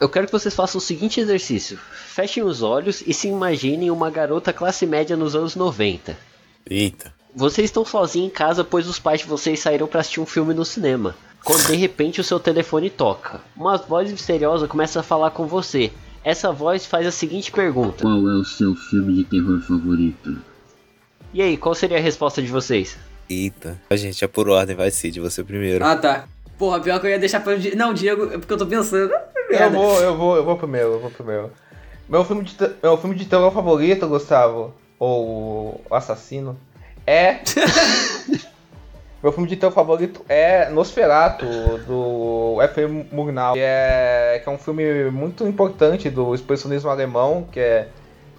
eu quero que vocês façam o seguinte exercício: fechem os olhos e se imaginem uma garota classe média nos anos 90. Eita. Vocês estão sozinhos em casa, pois os pais de vocês saíram para assistir um filme no cinema. Quando de repente o seu telefone toca. Uma voz misteriosa começa a falar com você. Essa voz faz a seguinte pergunta: Qual é o seu filme de terror favorito? E aí, qual seria a resposta de vocês? Eita. A gente é por ordem, vai Cid, você primeiro. Ah, tá. Porra, pior que eu ia deixar pra. Não, Diego, é porque eu tô pensando. Eu Merda. vou, eu vou, eu vou primeiro, eu vou primeiro. Meu filme de, meu filme de terror favorito, Gustavo, ou o Assassino, é. meu filme de terror favorito é Nosferatu, do F.M. Murnau, que é, que é um filme muito importante do expressionismo alemão, que é,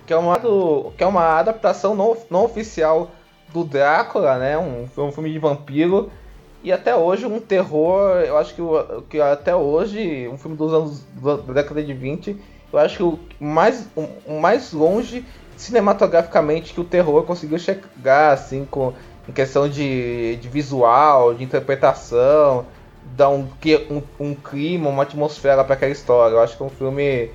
que é, uma, do- que é uma adaptação não, não oficial do Drácula, né? Um, um filme de vampiro. E até hoje um terror, eu acho que, que até hoje, um filme dos anos da década de 20, eu acho que o mais, o, mais longe cinematograficamente que o terror conseguiu chegar, assim, com, em questão de, de visual, de interpretação, dar um, um, um clima, uma atmosfera para aquela história. Eu acho que é um filme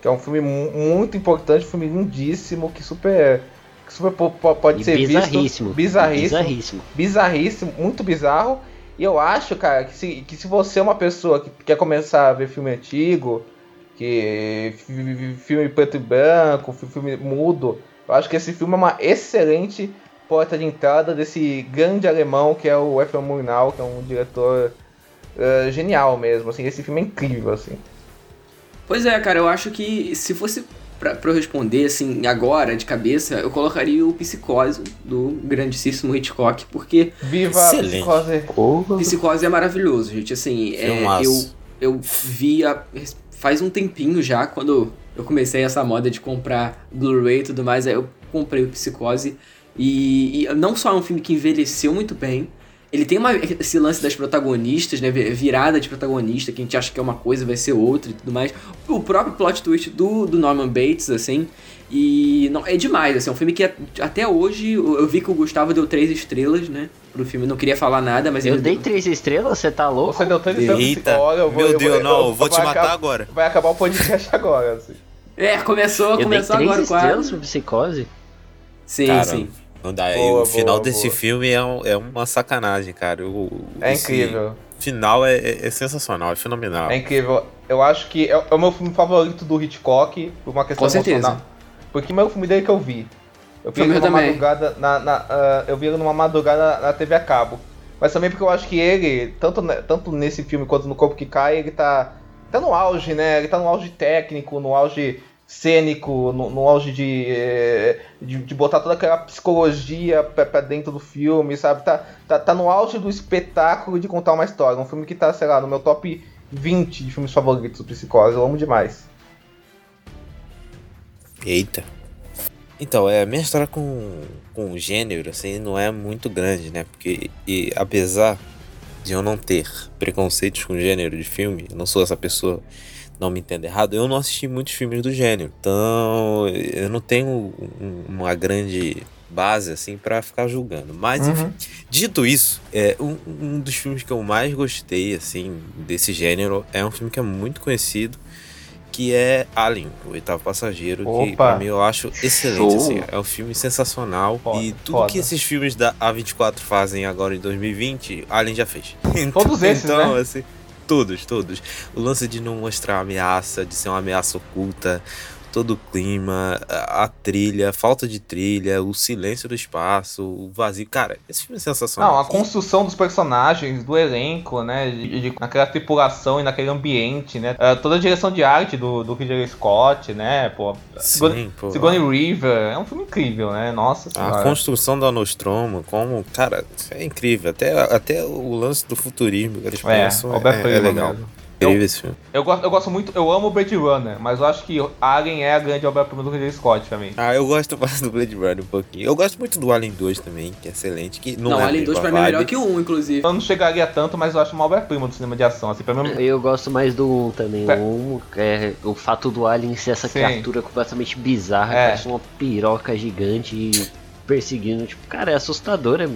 que é um filme mu- muito importante, um filme lindíssimo, que super, que super po- po- pode E ser bizarríssimo. visto. Bizarríssimo Bizarríssimo. bizarríssimo, muito bizarro. E eu acho, cara, que se, que se você é uma pessoa que quer começar a ver filme antigo, que fi- fi- filme preto e branco, fi- filme mudo, eu acho que esse filme é uma excelente porta de entrada desse grande alemão que é o F. Murnau, que é um diretor eh, genial mesmo. Assim, esse filme é incrível, assim. Pois é, cara, eu acho que se fosse pra, pra eu responder, assim, agora, de cabeça, eu colocaria o Psicose do grandíssimo Hitchcock, porque Viva a Excelente. psicose. Porra. Psicose é maravilhoso, gente. Assim, é, eu, eu vi a- faz um tempinho já, quando eu comecei essa moda de comprar Blu-ray e tudo mais, aí eu comprei o Psicose. E, e não só é um filme que envelheceu muito bem, ele tem uma, esse lance das protagonistas, né? Virada de protagonista, que a gente acha que é uma coisa, vai ser outra e tudo mais. O próprio plot twist do, do Norman Bates, assim. E não, é demais, assim, é um filme que até hoje eu vi que o Gustavo deu três estrelas, né? Pro filme, não queria falar nada, mas Eu ele dei três estrelas, você tá louco? Você deu tanto tempo Eita, Olha, eu vou- meu eu vou- Deus, não, eu vou te matar acabar- agora. Vai acabar o podcast agora, assim. É, começou, Eu dei começou três agora o quadro. estrelas pro Psicose? Sim, Cara, sim. Não dá. e Boa, o final boa, desse boa. filme é, um- é uma sacanagem, cara. O, É incrível. final é, é- é sensacional, é fenomenal. É incrível. Eu acho que é, é o meu filme favorito do Hitchcock, por uma questão Com certeza. emocional. Porque é o filme dele que eu vi. Eu vi ele numa madrugada. Na, na- ah, eu vi ele numa madrugada na TV a cabo. Mas também porque eu acho que ele, tanto, tanto nesse filme quanto no Corpo que Cai, ele tá, tá no auge, né? Ele tá no auge técnico, no auge cênico, no, no auge de, eh, de, de botar toda aquela psicologia pra, pra dentro do filme, sabe? Tá, tá, tá no auge do espetáculo de contar uma história. Um filme que tá, sei lá, no meu top 20 de filmes favoritos do Psicose. Eu amo demais. Eita. Então, é, a minha história com, com o gênero, assim, não é muito grande, né? Porque, e, apesar de eu não ter preconceitos com gênero de filme, eu não sou essa pessoa, não me entenda errado, eu não assisti muitos filmes do gênero. Então, eu não tenho um- uma grande base, assim, pra ficar julgando. Mas, enfim, Dito isso, é, um, um dos filmes que eu mais gostei, assim, desse gênero é um filme que é muito conhecido, que é Alien, o oitavo passageiro, que Opa! pra mim eu acho excelente, assim, é um filme sensacional Foda, e tudo foda. que esses filmes da A24 fazem agora em 2020, Alien já fez. Todos esses, então, né? assim, todos, todos. O lance de não mostrar ameaça, de ser uma ameaça oculta, todo o clima, a, a trilha, a falta de trilha, o silêncio do espaço, o vazio. Cara, esse filme é sensacional. Não, a construção dos personagens, do elenco, né? De, de- naquela tripulação e naquele ambiente, né? Ah, toda a direção de arte do, do Ridley Scott, né? Pô, Sim, pô. Sigourney Weaver, é um filme incrível, né? Nossa A senhora. construção da Nostromo, como, cara, é incrível. Até, até o lance do futurismo que eles É, pensam é, obra-prima é legal. mesmo. Incrível esse filme. Eu gosto, eu gosto muito, eu amo o Blade Runner, mas eu acho que Alien é a grande obra-prima do Ridley Scott pra mim. Ah, eu gosto mais do Blade Runner um pouquinho. Eu gosto muito do Alien 2 também, que é excelente. Que não, Não, é Alien 2 mesma pra mim é melhor que o 1, inclusive. Eu não chegaria tanto, mas eu acho uma obra-prima do cinema de ação. Assim, pra mim, Eu gosto mais do 1 também. É. O 1 é o fato do Alien ser essa Sim. criatura completamente bizarra, É. parece uma piroca gigante e perseguindo. Tipo, cara, é assustador, é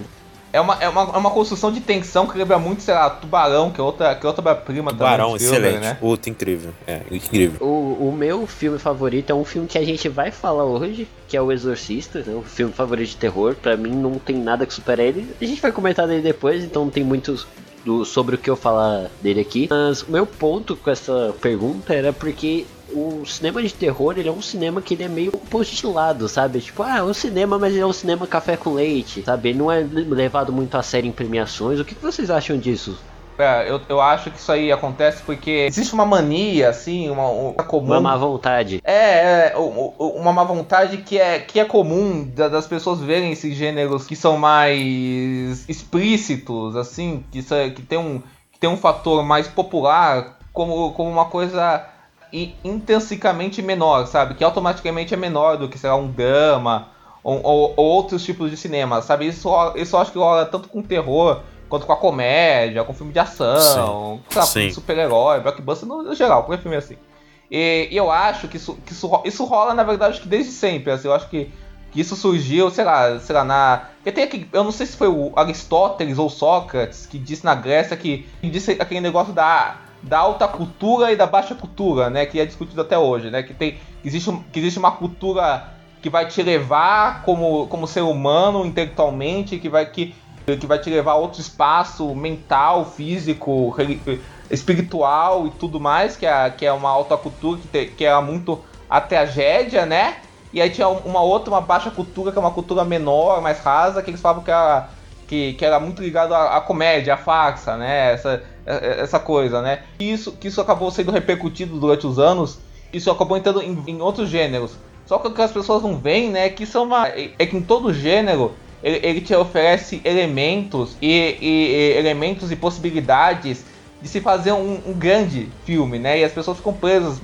É uma, é, uma, é uma construção de tensão que lembra muito, sei lá, Tubarão, que é outra, que é outra prima Tubarão, excelente. Né? Outro incrível. É, incrível. O, o meu filme favorito é um filme que a gente vai falar hoje, que é O Exorcista, né? o filme favorito de terror. Pra mim não tem nada que supere ele. A gente vai comentar dele depois, então não tem muitos do, sobre o que eu falar dele aqui. Mas o meu ponto com essa pergunta era porque o cinema de terror, ele é um cinema que ele é meio postilado, sabe? Tipo, ah, é um cinema, mas ele é um cinema café com leite, sabe? Ele não é levado muito a sério em premiações. O que vocês acham disso? É, eu, eu acho que isso aí acontece porque existe uma mania, assim, uma, uma comum. Uma má vontade. É, é uma má vontade que é, que é comum das pessoas verem esses gêneros que são mais explícitos, assim, que, que, tem, um, que tem um fator mais popular como, como uma coisa intrinsecamente menor, sabe? Que automaticamente é menor do que, sei lá, um drama ou, ou, ou outros tipos de cinema, sabe? Isso, isso eu acho que rola tanto com terror quanto com a comédia, com filme de ação, com super-herói, blockbuster no, no geral, qualquer filme assim. E, e, eu acho que, isso, que isso, isso rola, na verdade, que desde sempre. Assim, eu acho que, que isso surgiu, sei lá, sei lá, na. Porque tem aqui, eu não sei se foi o Aristóteles ou Sócrates que disse na Grécia que, que disse aquele negócio da da alta cultura e da baixa cultura, né? Que é discutido até hoje, né? Que, tem, que, existe, que existe uma cultura que vai te levar como, como ser humano intelectualmente, que vai, que, que vai te levar a outro espaço mental, físico, espiritual e tudo mais, que é, que é uma alta cultura que, te, que é muito a tragédia, né? E aí tinha uma outra, uma baixa cultura, que é uma cultura menor, mais rasa, que eles falavam que era, que, que era muito ligado à, à comédia, à farsa, né? Essa, essa coisa, né? E isso, que isso acabou sendo repercutido durante os anos, isso acabou entrando em, em outros gêneros. Só que o que as pessoas não veem, né, é que é uma. É que em todo gênero ele, ele te oferece elementos e, e, e, elementos e possibilidades de se fazer um, um, grande filme, né? E as pessoas ficam presas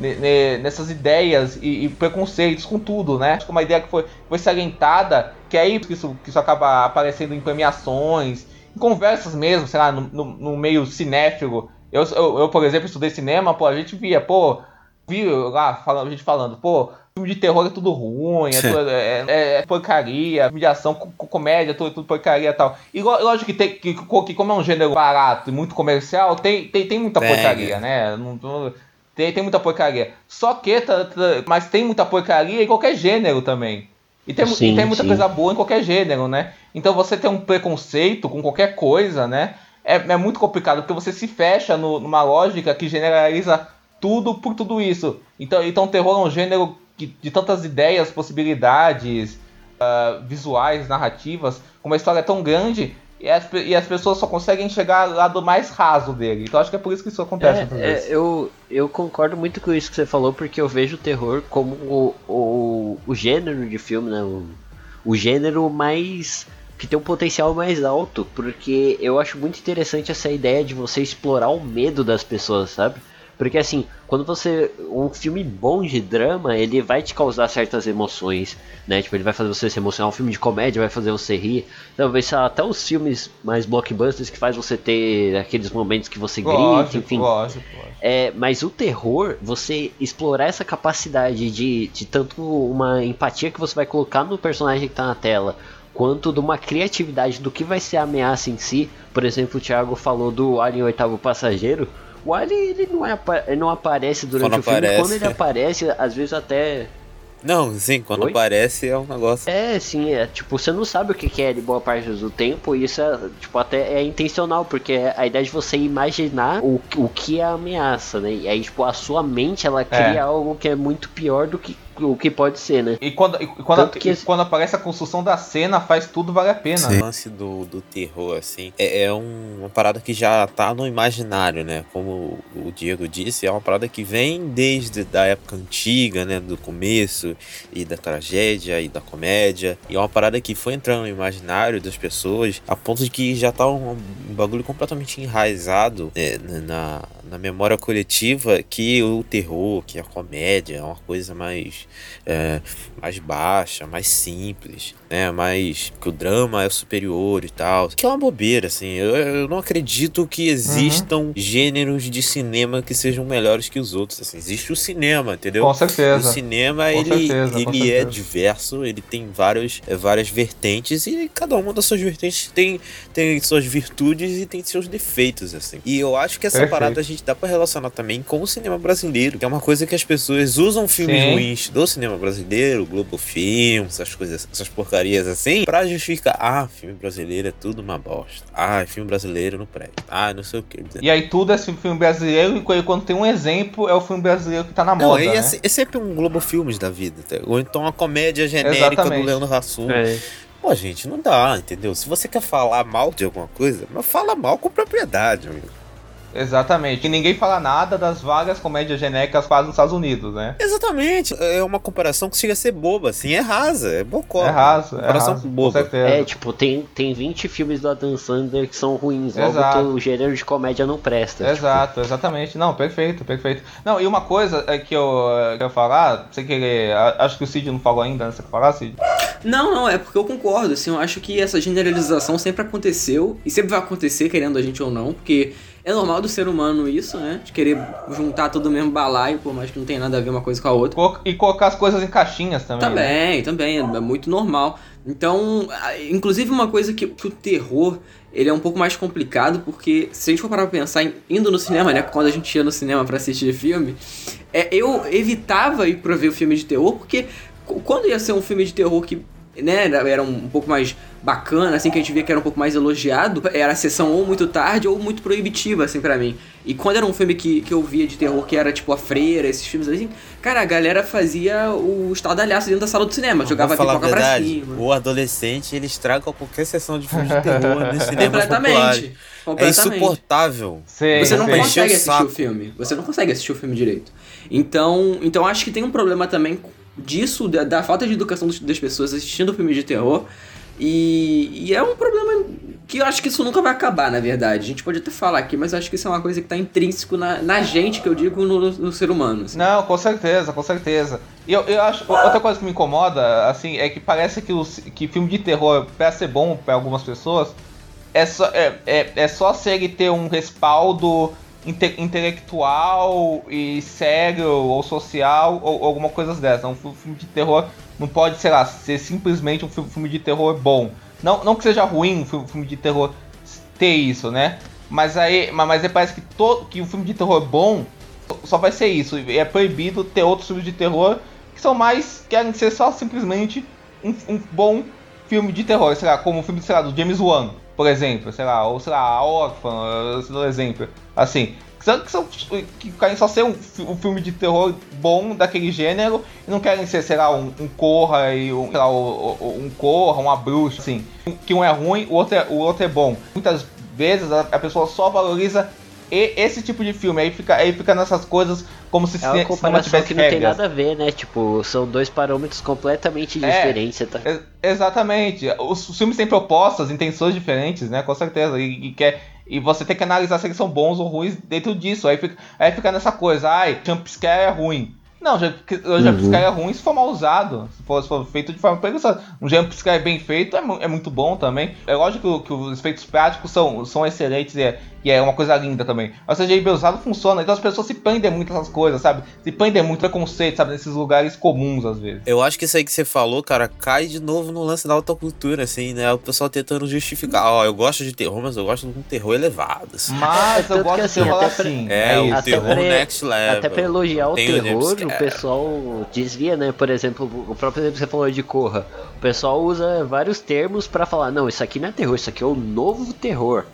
nessas ideias e, e, preconceitos com tudo, né? Acho que uma ideia que foi, foi salientada, que é aí que isso, que isso acaba aparecendo em premiações conversas mesmo, sei lá, no, no, no meio cinéfilo. Eu, eu, eu, por exemplo, estudei cinema, pô, a gente via, pô, via lá a gente falando, pô, filme de terror é tudo ruim, é, tudo, é, é, é porcaria, filme de ação, comédia, tudo, tudo porcaria e tal. E lógico que, tem, que, que, como é um gênero barato e muito comercial, tem, tem, tem muita porcaria, né? Não, tem, tem muita porcaria. Só que, tá, tá, mas tem muita porcaria em qualquer gênero também. E tem, sim, e tem muita sim. coisa boa em qualquer gênero, né? Então você ter um preconceito com qualquer coisa, né? É, é muito complicado, porque você se fecha no, numa lógica que generaliza tudo por tudo isso. Então, então terror é um gênero de, de tantas ideias, possibilidades, uh, visuais, narrativas, com uma história tão grande e as, e as pessoas só conseguem chegar lá do mais raso dele. Então acho que é por isso que isso acontece. É, é, eu, eu concordo muito com isso que você falou, porque eu vejo o terror como o, o, o gênero de filme, né? O, o gênero mais. que tem um potencial mais alto, porque eu acho muito interessante essa ideia de você explorar o medo das pessoas, sabe? Porque assim, quando você. Um filme bom de drama, ele vai te causar certas emoções, né? Tipo, ele vai fazer você se emocionar. Um filme de comédia vai fazer você rir. Talvez até os filmes mais blockbusters que faz você ter aqueles momentos que você grita, lógico, enfim. Lógico, lógico. É, mas o terror, você explorar essa capacidade de, de tanto uma empatia que você vai colocar no personagem que tá na tela, quanto de uma criatividade do que vai ser a ameaça em si. Por exemplo, o Thiago falou do Alien Oitavo Passageiro. O Alien ele não, é, ele não aparece durante quando o filme. Aparece. Quando ele aparece, às vezes até. Não, sim, quando Oi? aparece é um negócio. É, sim, é tipo, você não sabe o que é de boa parte do tempo, e isso é, tipo, até é intencional, porque é a ideia de você imaginar o, o que é a ameaça, né? E aí, tipo, a sua mente ela cria é. algo que é muito pior do que o que pode ser, né? E quando, e quando, que... e quando aparece a construção da cena, faz tudo vale a pena. O lance do, do terror, assim, é, é um, uma parada que já tá no imaginário, né? Como o Diego disse, é uma parada que vem desde da época antiga, né? Do começo, e da tragédia, e da comédia. E é uma parada que foi entrando no imaginário das pessoas, a ponto de que já tá um, um bagulho completamente enraizado né, na, na memória coletiva que o terror, que a comédia é uma coisa mais, é, mais baixa, mais simples. Né? Mais que o drama é superior e tal. Que é uma bobeira, assim. Eu, eu não acredito que existam Uhum. gêneros de cinema que sejam melhores que os outros. Assim, existe o cinema, entendeu? Com O certeza. cinema, Com ele, certeza, ele é certeza. diverso, ele tem vários, é, várias vertentes e cada uma das suas vertentes tem, tem suas virtudes e tem seus defeitos, assim. E eu acho que essa Perfeito. parada a gente dá pra relacionar também com o cinema brasileiro, que é uma coisa que as pessoas usam filmes Sim. ruins do cinema brasileiro, Globo Filmes, essas coisas, essas porcarias assim, pra justificar, ah, filme brasileiro é tudo uma bosta. Ah, filme brasileiro não presta. Ah, não sei o que. E aí tudo é filme brasileiro, e quando tem um exemplo, é o filme brasileiro que tá na Não, moda, aí é, né? é sempre um Globo Filmes da vida, tá? ou então uma comédia genérica Exatamente. do Leandro Hassum. É. Pô, gente, não dá, entendeu? Se você quer falar mal de alguma coisa, mas fala mal com propriedade, amigo. Exatamente. E ninguém fala nada das várias comédias genéricas fazem nos Estados Unidos, né? Exatamente. É uma comparação que chega a ser boba, assim, é rasa, é bocó. é raso, é comparação raso, com boba. certeza. É, tipo, tem, tem 20 filmes do Adam Sandler que são ruins, logo Exato. o gênero de comédia não presta. tipo. Exato, exatamente. Não, perfeito, perfeito. Não, e uma coisa é que eu quero falar, sem querer, acho que o Cid não falou ainda, né? Você quer falar, Cid? Não, não, é porque eu concordo, assim, eu acho que essa generalização sempre aconteceu e sempre vai acontecer, querendo a gente ou não, porque é normal do ser humano isso, né? De querer juntar todo o mesmo balaio, por mais que não tenha nada a ver uma coisa com a outra. E colocar as coisas em caixinhas também. né? Também, também, é muito normal. Então, inclusive uma coisa que, que o terror, ele é um pouco mais complicado, porque se a gente for parar pra pensar em indo no cinema, né, quando a gente ia no cinema pra assistir filme, é, eu evitava ir pra ver o filme de terror, porque quando ia ser um filme de terror que né, era, um pouco mais bacana, assim, que a gente via que era um pouco mais elogiado, era a sessão ou muito tarde ou muito proibitiva, assim, pra mim. E quando era um filme que, que eu via de terror, que era tipo A Freira, esses filmes assim, cara, a galera fazia o estardalhaço dentro da sala do cinema, jogava Vou falar a pipoca pra verdade, cima. o adolescente, ele estraga qualquer sessão de filme de terror populares. Completamente. É Completamente. insuportável. Sei, Você não. Encheu consegue o assistir saco. o filme. Você não consegue assistir o filme direito. Então, então acho que tem um problema também disso, da, da falta de educação das pessoas assistindo filme de terror. E, e é um problema que eu acho que isso nunca vai acabar, na verdade. A gente pode até falar aqui, mas eu acho que isso é uma coisa que tá intrínseco na, na gente, que eu digo, no, no ser humano. assim. Não, com certeza, com certeza. E eu, eu acho. Outra coisa que me incomoda, assim, é que parece que, os, que filme de terror, pra ser bom pra algumas pessoas, é só, é, é, é só se ele ter um respaldo inte- intelectual e sério ou social ou, ou alguma coisa dessa. Um fi- filme de terror não pode, sei lá, ser simplesmente um fi- filme de terror bom. Não, não que seja ruim um fi- filme de terror ter isso, né? Mas aí, mas aí parece que, to, que o filme de terror bom só vai ser isso. E é proibido ter outros filmes de terror que são mais. querem ser só simplesmente um, um bom filme de terror. Sei lá, como o filme, sei lá, do James Wan, por exemplo. Sei lá, ou sei lá, Orphan, é exemplo. Assim. Que são, que, querem só ser um, um filme de terror bom daquele gênero e não querem ser, sei lá, um, um Corra e um, sei lá, o- um Corra, uma bruxa, assim. Que um é ruim, o outro é, o outro é bom. Muitas vezes a, a pessoa só valoriza e- esse tipo de filme. Aí fica, aí fica nessas coisas como se É uma cinema comparação tivesse que não tem regras. nada a ver, né? Tipo, são dois parâmetros completamente É. diferentes. Você tá... Ex- Exatamente. Os, filmes têm propostas, intenções diferentes, né? Com certeza. E, e quer, e você tem que analisar se eles são bons ou ruins dentro disso. Aí fica, aí fica nessa coisa, ai, jumpscare é ruim. Não, jump- o jumpscare é ruim se for mal usado. Se for, se for feito de forma preguiçosa. Um jumpscare bem feito é, é muito bom também. É lógico que, que os efeitos práticos são, são excelentes e é, e é uma coisa linda também. Mas seja bem usado funciona. Então as pessoas se prendem muito nessas coisas, sabe? Se prendem muito preconceito, sabe? Nesses lugares comuns às vezes. Eu acho que isso aí que você falou, cara, cai de novo no lance da alta cultura, assim, né? O pessoal tentando justificar. Ó, eu gosto de terror, mas eu gosto de um terror elevado, assim. Mas É, eu gosto que, de assim, falar até pra- assim. É, o Até terror pra- next level. Até pra elogiar o Tem o terror, o jumpscare. pessoal desvia, né? Por exemplo, o próprio exemplo que você falou de Corra. O pessoal usa vários termos pra falar, não, isso aqui não é terror, isso aqui é o novo terror.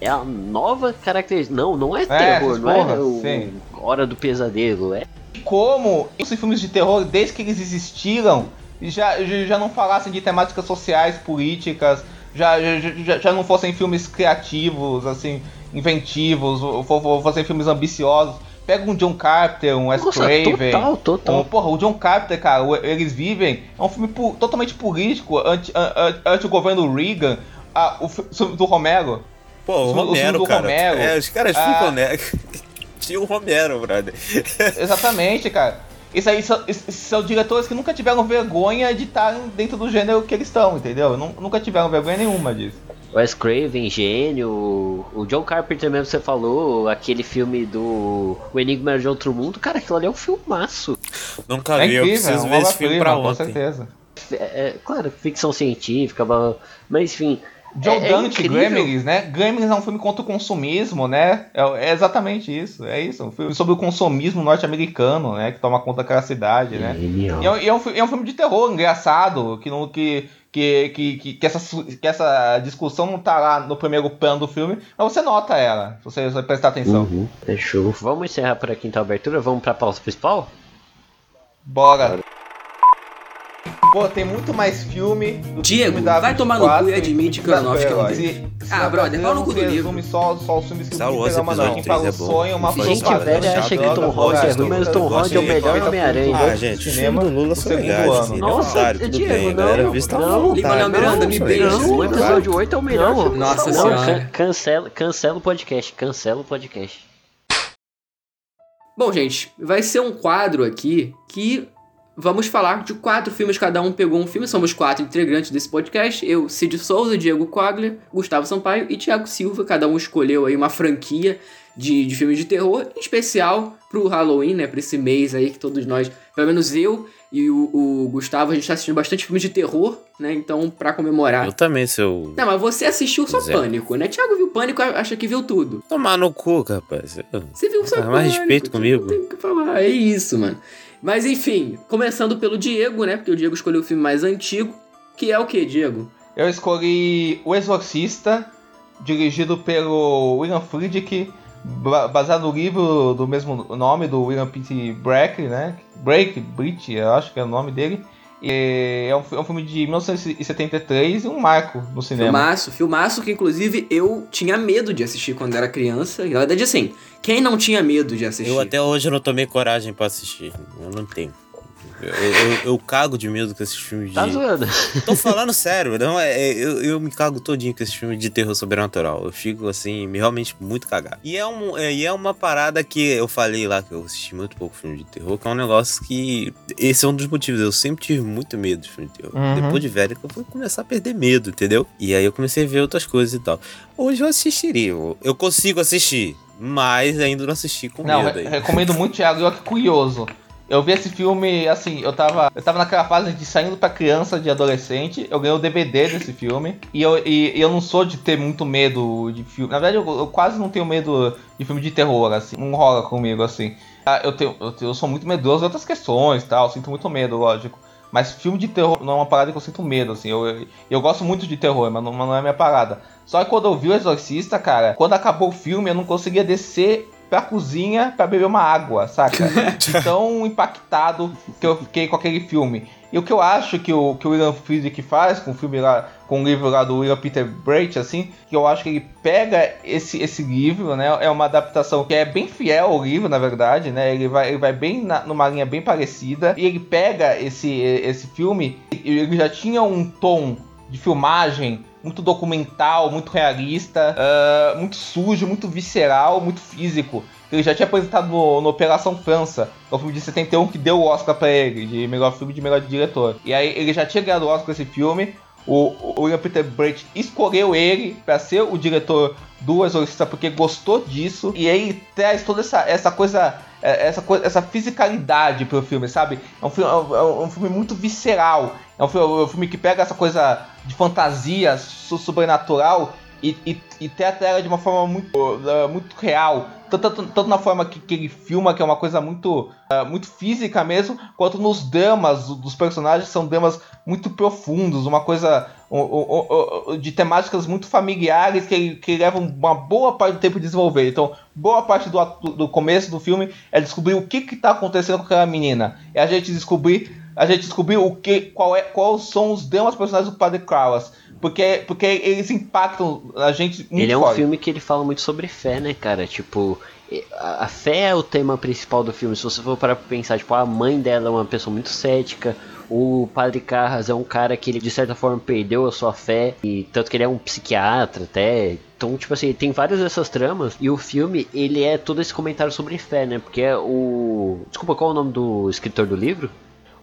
É a nova característica. Não, não é terror, essas não porra, é o sim. Hora do Pesadelo. É Como esses filmes de terror, desde que eles existiram, já, já, não falassem de temáticas sociais, políticas, já, já, já, não fossem filmes criativos, assim, inventivos, fossem filmes ambiciosos. Pega um John Carpenter, um Wes Nossa, Craven. total, total. Um, porra, o John Carpenter, cara, Eles Vivem é um filme totalmente político, anti, an- an- anti o governo Reagan. Ah, o filme do Romero. Pô, o Os- Romero, cara. Romero. É, os caras Ah. ficam, né? Tinha o Romero, brother. Exatamente, cara. Isso aí são, são diretores que nunca tiveram vergonha de estar dentro do gênero que eles estão, entendeu? Nun- Nunca tiveram vergonha nenhuma disso. Wes Craven, gênio. O John Carpenter mesmo você falou, aquele filme do O Enigma de Outro Mundo. Cara, aquilo ali é um filmaço. Nunca É vi, eu incrível, é preciso uma ver esse filme pra obra-prima, com ontem. certeza. É, é, claro, ficção científica, mas enfim. John é, é Dante, incrível. Gremlins, né? Gremlins é um filme contra o consumismo, né? É, é exatamente isso, é isso. Um filme sobre o consumismo norte-americano, né? Que toma conta daquela cidade, né? Genial. E é, é um, é um filme de terror engraçado, que, não, que, que, que, que, que essa, que essa discussão não tá lá no primeiro plano do filme, mas você nota ela, se você, você prestar atenção. Uhum, fechou. Vamos encerrar por aqui então a abertura? Vamos pra pauta principal? Bora. Pô, tem muito mais filme do que Diego, filme da vai tomar no cu 24 e admite que o Aronofsky é um Ah, brother, pau no cu do livro. só, só os filmes que Star o Wars Superman episódio não. três Para é o bom. sonho, uma Gente, chato, acha que Tom Holland é ruim, mas o Tom Holland é o melhor Homem-Aranha. Ah, gente, o filme do Lula são legais. ano. assim, Nossa, Diego, bem, não, galera. Vista não, à vontade. Lima Miranda, Não, me beija. o episódio 8 é o melhor. Nossa senhora. Can- Cancela, cancela o podcast, cancela o podcast. Bom, gente, vai ser um quadro aqui que vamos falar de quatro filmes, cada um pegou um filme, somos quatro integrantes desse podcast, eu, Cid Souza, Diego Quagler, Gustavo Sampaio e Thiago Silva, cada um escolheu aí uma franquia de, de filmes de terror, em especial pro Halloween, né, pra esse mês aí que todos nós, pelo menos eu e o, o Gustavo, a gente tá assistindo bastante filmes de terror, né, então pra comemorar... Eu também, seu. Não, mas você assistiu só Zé. Pânico, né? Thiago viu Pânico, acha que viu tudo. Tomar no cu, rapaz. Você viu só Ah, mais Pânico, respeito tipo, comigo. Não tem o que falar, é isso, mano. Mas enfim, começando pelo Diego, né? Porque o Diego escolheu o filme mais antigo, que é o que, Diego? Eu escolhi O Exorcista, dirigido pelo William Friedkin, ba- baseado no livro do mesmo nome, do William P. Breck, né? Break, Brit, eu acho que é o nome dele. E é um, é um filme de 1973 e um marco no cinema. Filmaço, filmaço que inclusive eu tinha medo de assistir quando era criança. E na verdade, assim, quem não tinha medo de assistir? Eu até hoje não tomei coragem pra assistir. Eu não tenho. Eu, eu, eu cago de medo com esses filmes de. Tá zoando. Tô falando sério, não é, é- eu, eu me cago todinho com esses filmes de terror sobrenatural. Eu fico assim, me- realmente muito cagado. E é, um, é, e é uma parada que eu falei lá, que eu assisti muito pouco filme de terror, que é um negócio que. Esse é um dos motivos. Eu sempre tive muito medo de filme de terror. Uhum. Depois de velho, que eu fui começar a perder medo, entendeu? E aí eu comecei a ver outras coisas e tal. Hoje eu assistiria. Eu, eu consigo assistir, mas ainda não assisti com Não, medo aí. recomendo muito, Thiago. E olha que curioso. Eu vi esse filme, assim, eu tava, eu tava naquela fase de saindo pra criança, de adolescente. Eu ganhei o DVD desse filme. E eu, e, eu não sou de ter muito medo de filme. Na verdade, eu, eu quase não tenho medo de filme de terror, assim. Não rola comigo, assim. Ah, Eu, tenho, eu, eu sou muito medroso de outras questões tal. Sinto muito medo, lógico. Mas filme de terror não é uma parada que eu sinto medo, assim. Eu, eu, eu gosto muito de terror, mas não, mas não é a minha parada. Só que quando eu vi o Exorcista, cara, quando acabou o filme, eu não conseguia descer pra cozinha pra beber uma água, saca? Tão impactado que eu fiquei com aquele filme. E o que eu acho que o, que o William Friedkin faz com o filme lá, com o livro lá do William Peter Brait, assim, que eu acho que ele pega esse, esse livro, né? É uma adaptação que é bem fiel ao livro, na verdade, né? Ele vai, ele vai bem na- numa linha bem parecida. E ele pega esse, esse filme, e ele já tinha um tom de filmagem muito documental, muito realista, ah, muito sujo, muito visceral, muito físico. Ele já tinha apresentado no, no Operação França, que é um filme de 71 que deu o Oscar pra ele, de melhor filme de melhor diretor. E aí ele já tinha ganhado o Oscar esse filme. O, William Peter Brait escolheu ele pra ser o diretor do Exorcista porque gostou disso. E aí traz toda essa, essa coisa é, essa, coisa, essa fisicalidade pro filme, sabe? É um filme, é um- é filme muito visceral. É um filme, é um filme que pega essa coisa de fantasia so- sobrenatural e, e, e trata ela de uma forma muito, uh, muito real. Tanto, tanto, tanto na forma que, que ele filma, que é uma coisa muito, uh, muito física mesmo, quanto nos dramas do- dos personagens, são dramas muito profundos, uma coisa de temáticas muito familiares que, que levam uma boa parte do tempo de desenvolver. Então, boa parte do, do começo do filme é descobrir o que está acontecendo com aquela menina. É a gente descobrir, a gente descobrir o que, qual é, quais são os dramas personagens do Padre Kraus. Porque, porque eles impactam a gente muito Ele é um forte. filme que ele fala muito sobre fé, né, cara? Tipo, a fé é o tema principal do filme. Se você for parar pra pensar, tipo, a mãe dela é uma pessoa muito cética. O Padre Carras é um cara que ele, de certa forma, perdeu a sua fé. E tanto que ele é um psiquiatra até. Então, tipo assim, tem várias dessas tramas e o filme, ele é todo esse comentário sobre fé, né? Porque é o... Desculpa, qual é o nome do escritor do livro?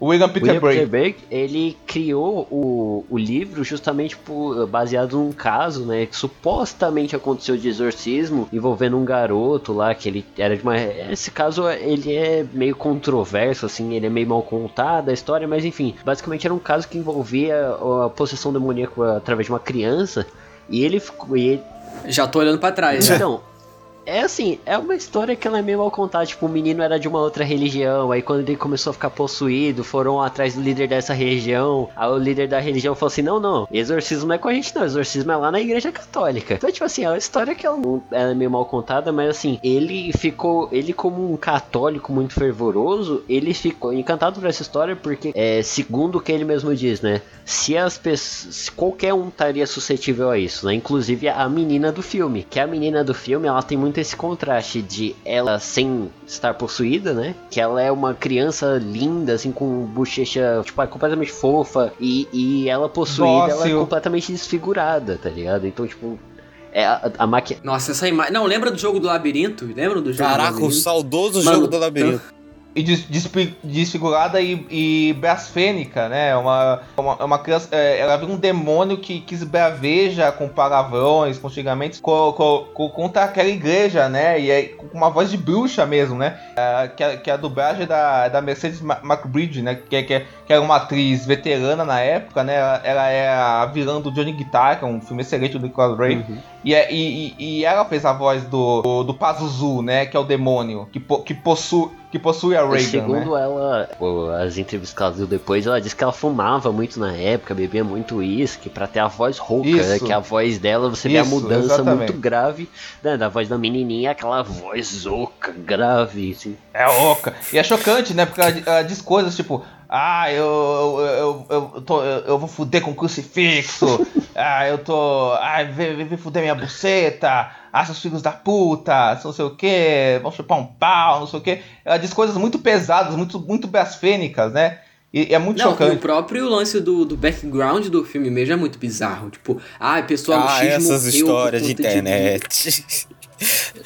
O William Peter William Bray. Peter ele criou o, o livro justamente por, baseado num caso, né, que supostamente aconteceu de exorcismo envolvendo um garoto lá que ele era de uma esse caso ele é meio controverso assim, ele é meio mal contado a história, mas enfim, basicamente era um caso que envolvia a possessão demoníaca através de uma criança e ele ficou e ele, Já tô olhando pra trás. né? então, é assim, é uma história que ela é meio mal contada. Tipo, o menino era de uma outra religião. Aí quando ele começou a ficar possuído, foram atrás do líder dessa religião. Aí o líder da religião falou assim: não, não, exorcismo não é com a gente, não. Exorcismo é lá na igreja católica. Então, tipo assim, é uma história que ela, ela é meio mal contada, mas assim, ele ficou. Ele, como um católico muito fervoroso, ele ficou encantado por essa história, porque, é, segundo o que ele mesmo diz, né? Se as pessoas. se qualquer um estaria suscetível a isso, né? Inclusive a menina do filme. Que a menina do filme, ela tem muito esse contraste de ela sem estar possuída, né? Que ela é uma criança linda, assim, com bochecha, tipo, é completamente fofa. E, e ela possuída, ela é completamente desfigurada, tá ligado? Então, tipo. É a, a maqui... Nossa, essa imagem. Não, lembra do jogo do labirinto? Lembra do jogo do Caraca, o labirinto? saudoso Mano, jogo do labirinto. E desfigurada e, e blasfêmica, né? Uma, uma, uma criança. é, ela vira um demônio que, que esbraveja com palavrões, com xingamentos co- co- co- contra aquela igreja, né? E é com uma voz de bruxa mesmo, né? É, que, a, que a dublagem é da, da Mercedes McBride, né? Que, é- que, é- que era uma atriz veterana na época, né? Ela, ela é a vilã do Johnny Guitar, que é um filme excelente do Nicolas Ray. Uhum. E, é- e, e, ela fez a voz do, do, do Pazuzu, né? Que é o demônio, que, que, possui, que possui a Reagan, né? Segundo ela, o- as entrevistas que ela deu depois, ela disse que ela fumava muito na época, bebia muito uísque pra ter a voz rouca, né? Isso. Que a voz dela, você vê a Isso, mudança exatamente. muito grave, né? Da voz da menininha, aquela voz oca, grave, assim. É oca. E é chocante, né? Porque ela, ela diz coisas tipo. Ah, eu, eu, eu, eu, tô, eu, eu vou fuder com crucifixo. ah, eu tô. Ai, vem, vem, vem fuder minha buceta. Ah, seus filhos da puta. Não sei o que. Vão chupar um pau, não sei o que. Ela diz coisas muito pesadas, muito, muito blasfênicas, né? E, e é muito Não, e o chocante. próprio lance do, do background do filme mesmo é muito bizarro. Tipo, ah, a pessoa Ah, X essas morreu histórias de internet.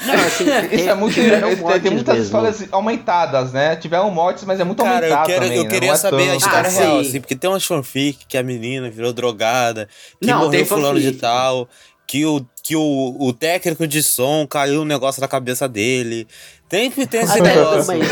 Não, assim, Isso é muito. tem- muitas mesmo. histórias aumentadas, né? Tiveram mortes, mas é muito Cara, eu, aumentado quero, também. eu né? queria é saber a tanto. história Ah, real, sim. assim, porque tem umas fanfic que a menina virou drogada, que Não, morreu fulano de tal, que o, que o, o técnico de som caiu um negócio na cabeça dele. Tem que ter esse Até, negócio. mas,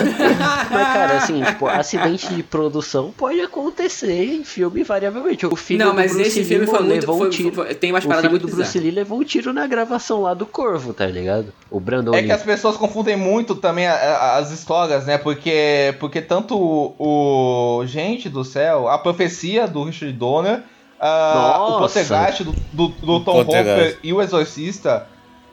mas, cara, assim, tipo, acidente de produção pode acontecer em filme variavelmente. O filho Não, mas Bruce esse Lee filme foi muito. levou Foi, um tiro. foi- tem umas o muito do Bruce bizarras. Lee levou um tiro na gravação lá do Corvo, tá ligado? O Brandon É Lee. que as pessoas confundem muito também a- a- as histórias, né? Porque, porque tanto o, o- Gente do Céu, a profecia do Richard Donner, ah, o! Poltergeist do, do, do Tom. Hopper e o Exorcista.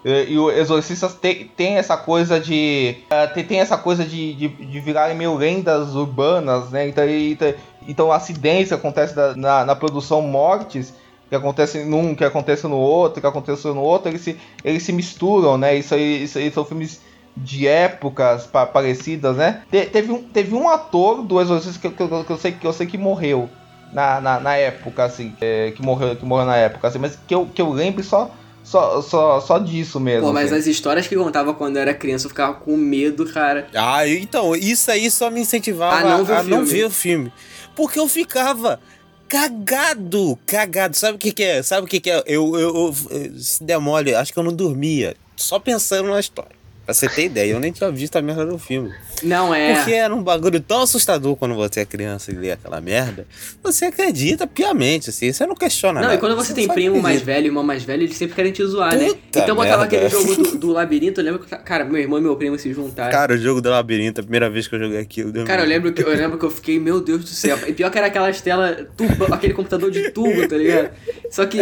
E o Exorcista tem, tem essa coisa de. ah, tem, tem essa coisa de, de, de virarem meio lendas urbanas, né? Então, e- então acidentes que acontecem na, na produção, mortes que acontecem num, que acontecem no outro, que acontecem no outro, eles se, eles se misturam, né? Isso aí, isso aí são filmes de épocas pa- parecidas, né? Te- teve, um, teve um ator do Exorcista que, que, que eu sei, que eu sei que morreu na, na, na época, assim, é, que, morreu, que morreu na época, assim, mas que eu, que eu lembre só, só, só, só disso mesmo. Pô, mas assim. as histórias que contava quando eu era criança, eu ficava com medo, cara. Ah, então, isso aí só me incentivava A não ver o a não filme. ver o filme. Porque eu ficava cagado, cagado. Sabe o que, que é? Sabe o que, que é? Eu, eu, eu, se der mole, acho que eu não dormia. Só pensando na história. Pra você ter ideia, eu nem tinha visto a merda do filme. Não é. Porque era um bagulho tão assustador quando você é criança e lê aquela merda. Você acredita piamente, assim, você não questiona Não, nada. e quando você tem só primo mais velho e irmão mais velho, eles sempre querem te zoar, né? Puta Então botava aquele jogo do, do labirinto, eu lembro que, cara, meu irmão e meu primo se juntaram. Cara, o jogo do labirinto, a primeira vez que eu joguei aquilo. deu Cara, eu lembro, que, eu lembro que eu fiquei, meu Deus do céu. E pior que era aquelas telas, tubo, aquele computador de tubo, tá ligado? Só que,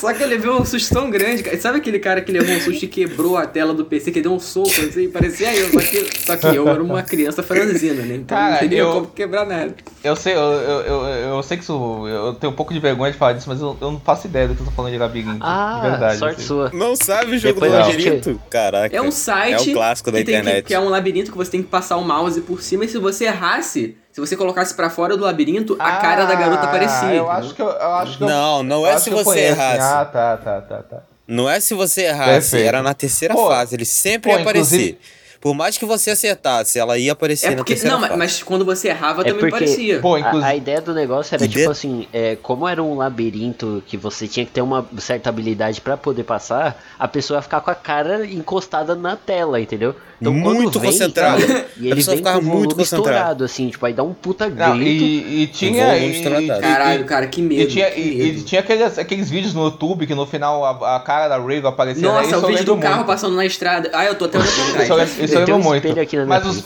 só que eu levei um susto tão grande. cara. Sabe aquele cara que levou um susto e quebrou a tela do PC, que deu um soco, assim, parecia eu. Só que, só que eu era uma criança franzina, né? Então Cara, não teria eu- como quebrar nada. Eu sei, eu, eu, eu, eu sei que isso. Eu tenho um pouco de vergonha de falar disso, mas eu, eu não faço ideia do que eu tô falando de labirinto. Ah, de verdade. sorte assim. sua. Não sabe o jogo Depois do labirinto? Caraca. É um site É o clássico da que, tem que- internet. que é um labirinto que você tem que passar o mouse por cima e se você errasse, se você colocasse pra fora do labirinto, a cara da garota aparecia. Ah, Eu entendeu? acho que eu, eu acho que eu- Não, não eu é acho se que eu você errasse. Ah, tá, tá, tá, tá. Não é se você errasse, Perfeito. era na terceira Pô, fase. Ele sempre pô, ia aparecer. Por mais que você acertasse, ela ia aparecer É na porque. terceira Não, mas, fase. mas quando você errava É também porque- parecia. Pô, A, inclusive. a ideia do negócio era E tipo assim, é, como era um labirinto que você tinha que ter uma certa habilidade pra poder passar, a pessoa ia ficar com a cara encostada na tela, entendeu? Então Muito vem, concentrado. cara, A E ele vem ficava com muito concentrada. estourado, assim, tipo, aí dá um puta grito. Não, e, e tinha. E, estourado. Caralho, cara, que medo. E tinha, que e, medo. e tinha aqueles, aqueles vídeos no YouTube que no final a, a cara da Raygo aparecia. Nossa, o vídeo do carro muito. passando na estrada. Ah, eu tô até olhando pra Isso eu, trás. Eu Tem um muito. Mas, os,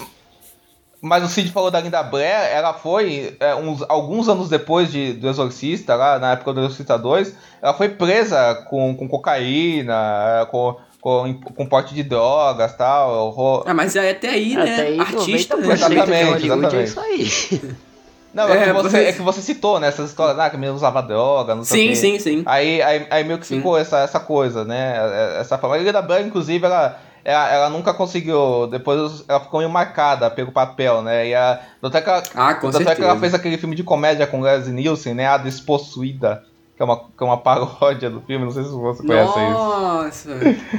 mas o Cid falou da Linda Blair, ela foi, é, uns, alguns anos depois de, do Exorcista, lá na época do Exorcista 2, ela foi presa com, com cocaína, é, com, com, com porte de drogas e tal. ro- Ah, mas é até aí, né? Até aí, Artista, 90% né? Exatamente, é exatamente. isso aí. Não, é, É, que você, mas- é que você citou, né? Essas histórias, ah, que a menina usava droga, não sei o Sim, quê. sim, sim. Aí, aí, aí meio que Sim. ficou essa, essa coisa, né? Essa forma. A Linda Blair, inclusive, ela, ela, ela nunca conseguiu. Depois ela ficou meio marcada pelo papel, né? E a, tanto é que ela, Ah, com tanto é que ela fez aquele filme de comédia com Leslie Nielsen, né? A Despossuída, que é uma, que é uma paródia do filme, não sei se você conhece isso. Nossa,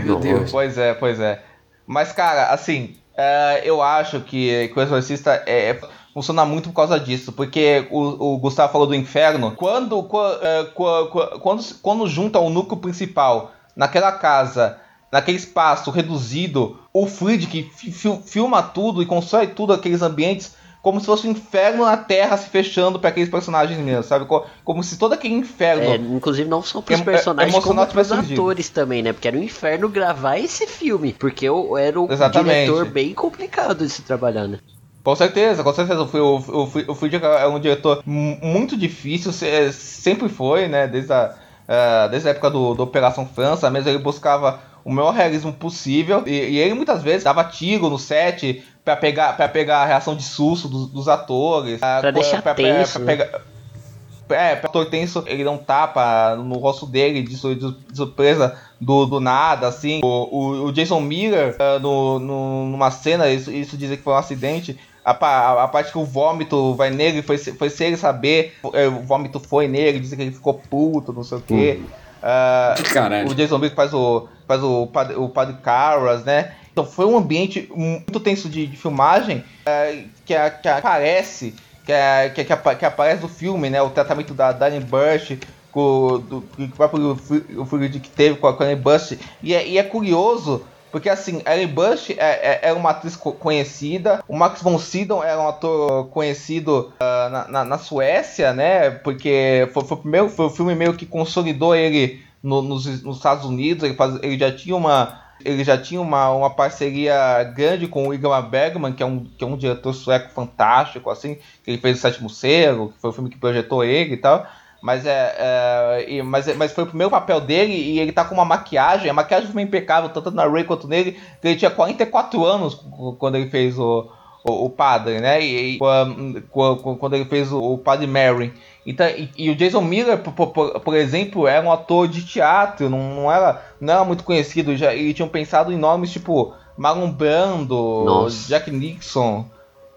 meu Deus. Pois é, pois é. Mas, cara, assim, é, eu acho que, que o Exorcista é, é- funciona muito por causa disso. Porque o, o Gustavo falou do inferno. Quando, qua- é, qua- qua- quando, quando junta o núcleo principal naquela casa, naquele espaço reduzido, o Friedrich fi- fi- filma tudo e constrói tudo aqueles ambientes. Como se fosse um inferno na Terra se fechando para aqueles personagens mesmo, sabe? Co- Como se todo aquele inferno É, inclusive não só pros É- é- personagens, como pros pra surgir. atores também, né? Porque era um inferno gravar esse filme. Porque eu era um Exatamente. diretor bem complicado de se trabalhar, né? Com certeza, com certeza. O, o, o, o Friedrich é um diretor mu- muito difícil, se- sempre foi, né? Desde a, eh, desde a época do, do Operação França, mesmo ele buscava o maior realismo possível. E, e ele muitas vezes dava tiro no set pra pegar, pra pegar a reação de susto dos, dos atores. ah, Pra deixar tenso, né? pegar- é, pra ator tenso, ele dá um tapa no rosto dele de, su- de surpresa do, do nada, assim. O, o, o Jason Miller, ah, no, no- numa cena, isso, isso dizem que foi um acidente. A, a, a parte que o vômito vai nele foi, se- foi sem ele saber. eh, O vômito foi nele, dizem que ele ficou puto, não sei o quê. Ah, Caralho. o Jason Miller faz o, faz o, padre, o padre Carras, né? Então foi um ambiente muito tenso de, de filmagem eh, que, a- que aparece que, que, que, que aparece no filme, né? O tratamento da Dani Bush com, do, que o próprio Fri- o Friedrich teve com a Dani Bush. E é, e é curioso, porque assim, Ellen Bush é, é, é uma atriz co- conhecida, o Max von Sydow é um ator conhecido ah, na, na, na Suécia, né? Porque foi, foi, o primeiro, foi o filme meio que consolidou ele no- nos, nos Estados Unidos, ele, faz, ele já tinha uma ele já tinha uma, uma parceria grande com o Igmar Bergman, que é, um, que é um diretor sueco fantástico, assim, que ele fez o Sétimo Cego, que foi o filme que projetou ele e tal. Mas é, é, e- mas, é- mas foi o primeiro papel dele e ele tá com uma maquiagem, a maquiagem foi impecável, tanto na Ray quanto nele, que ele tinha 44 anos quando ele fez o, o, o padre, né? E, e, quando- ele fez o, o padre Mary. Então, e, e o Jason Miller, por, por- por exemplo, era um ator de teatro, não, não, era, não era muito conhecido. Já, e tinham pensado em nomes tipo Marlon Brando, Nossa. Jack Nixon,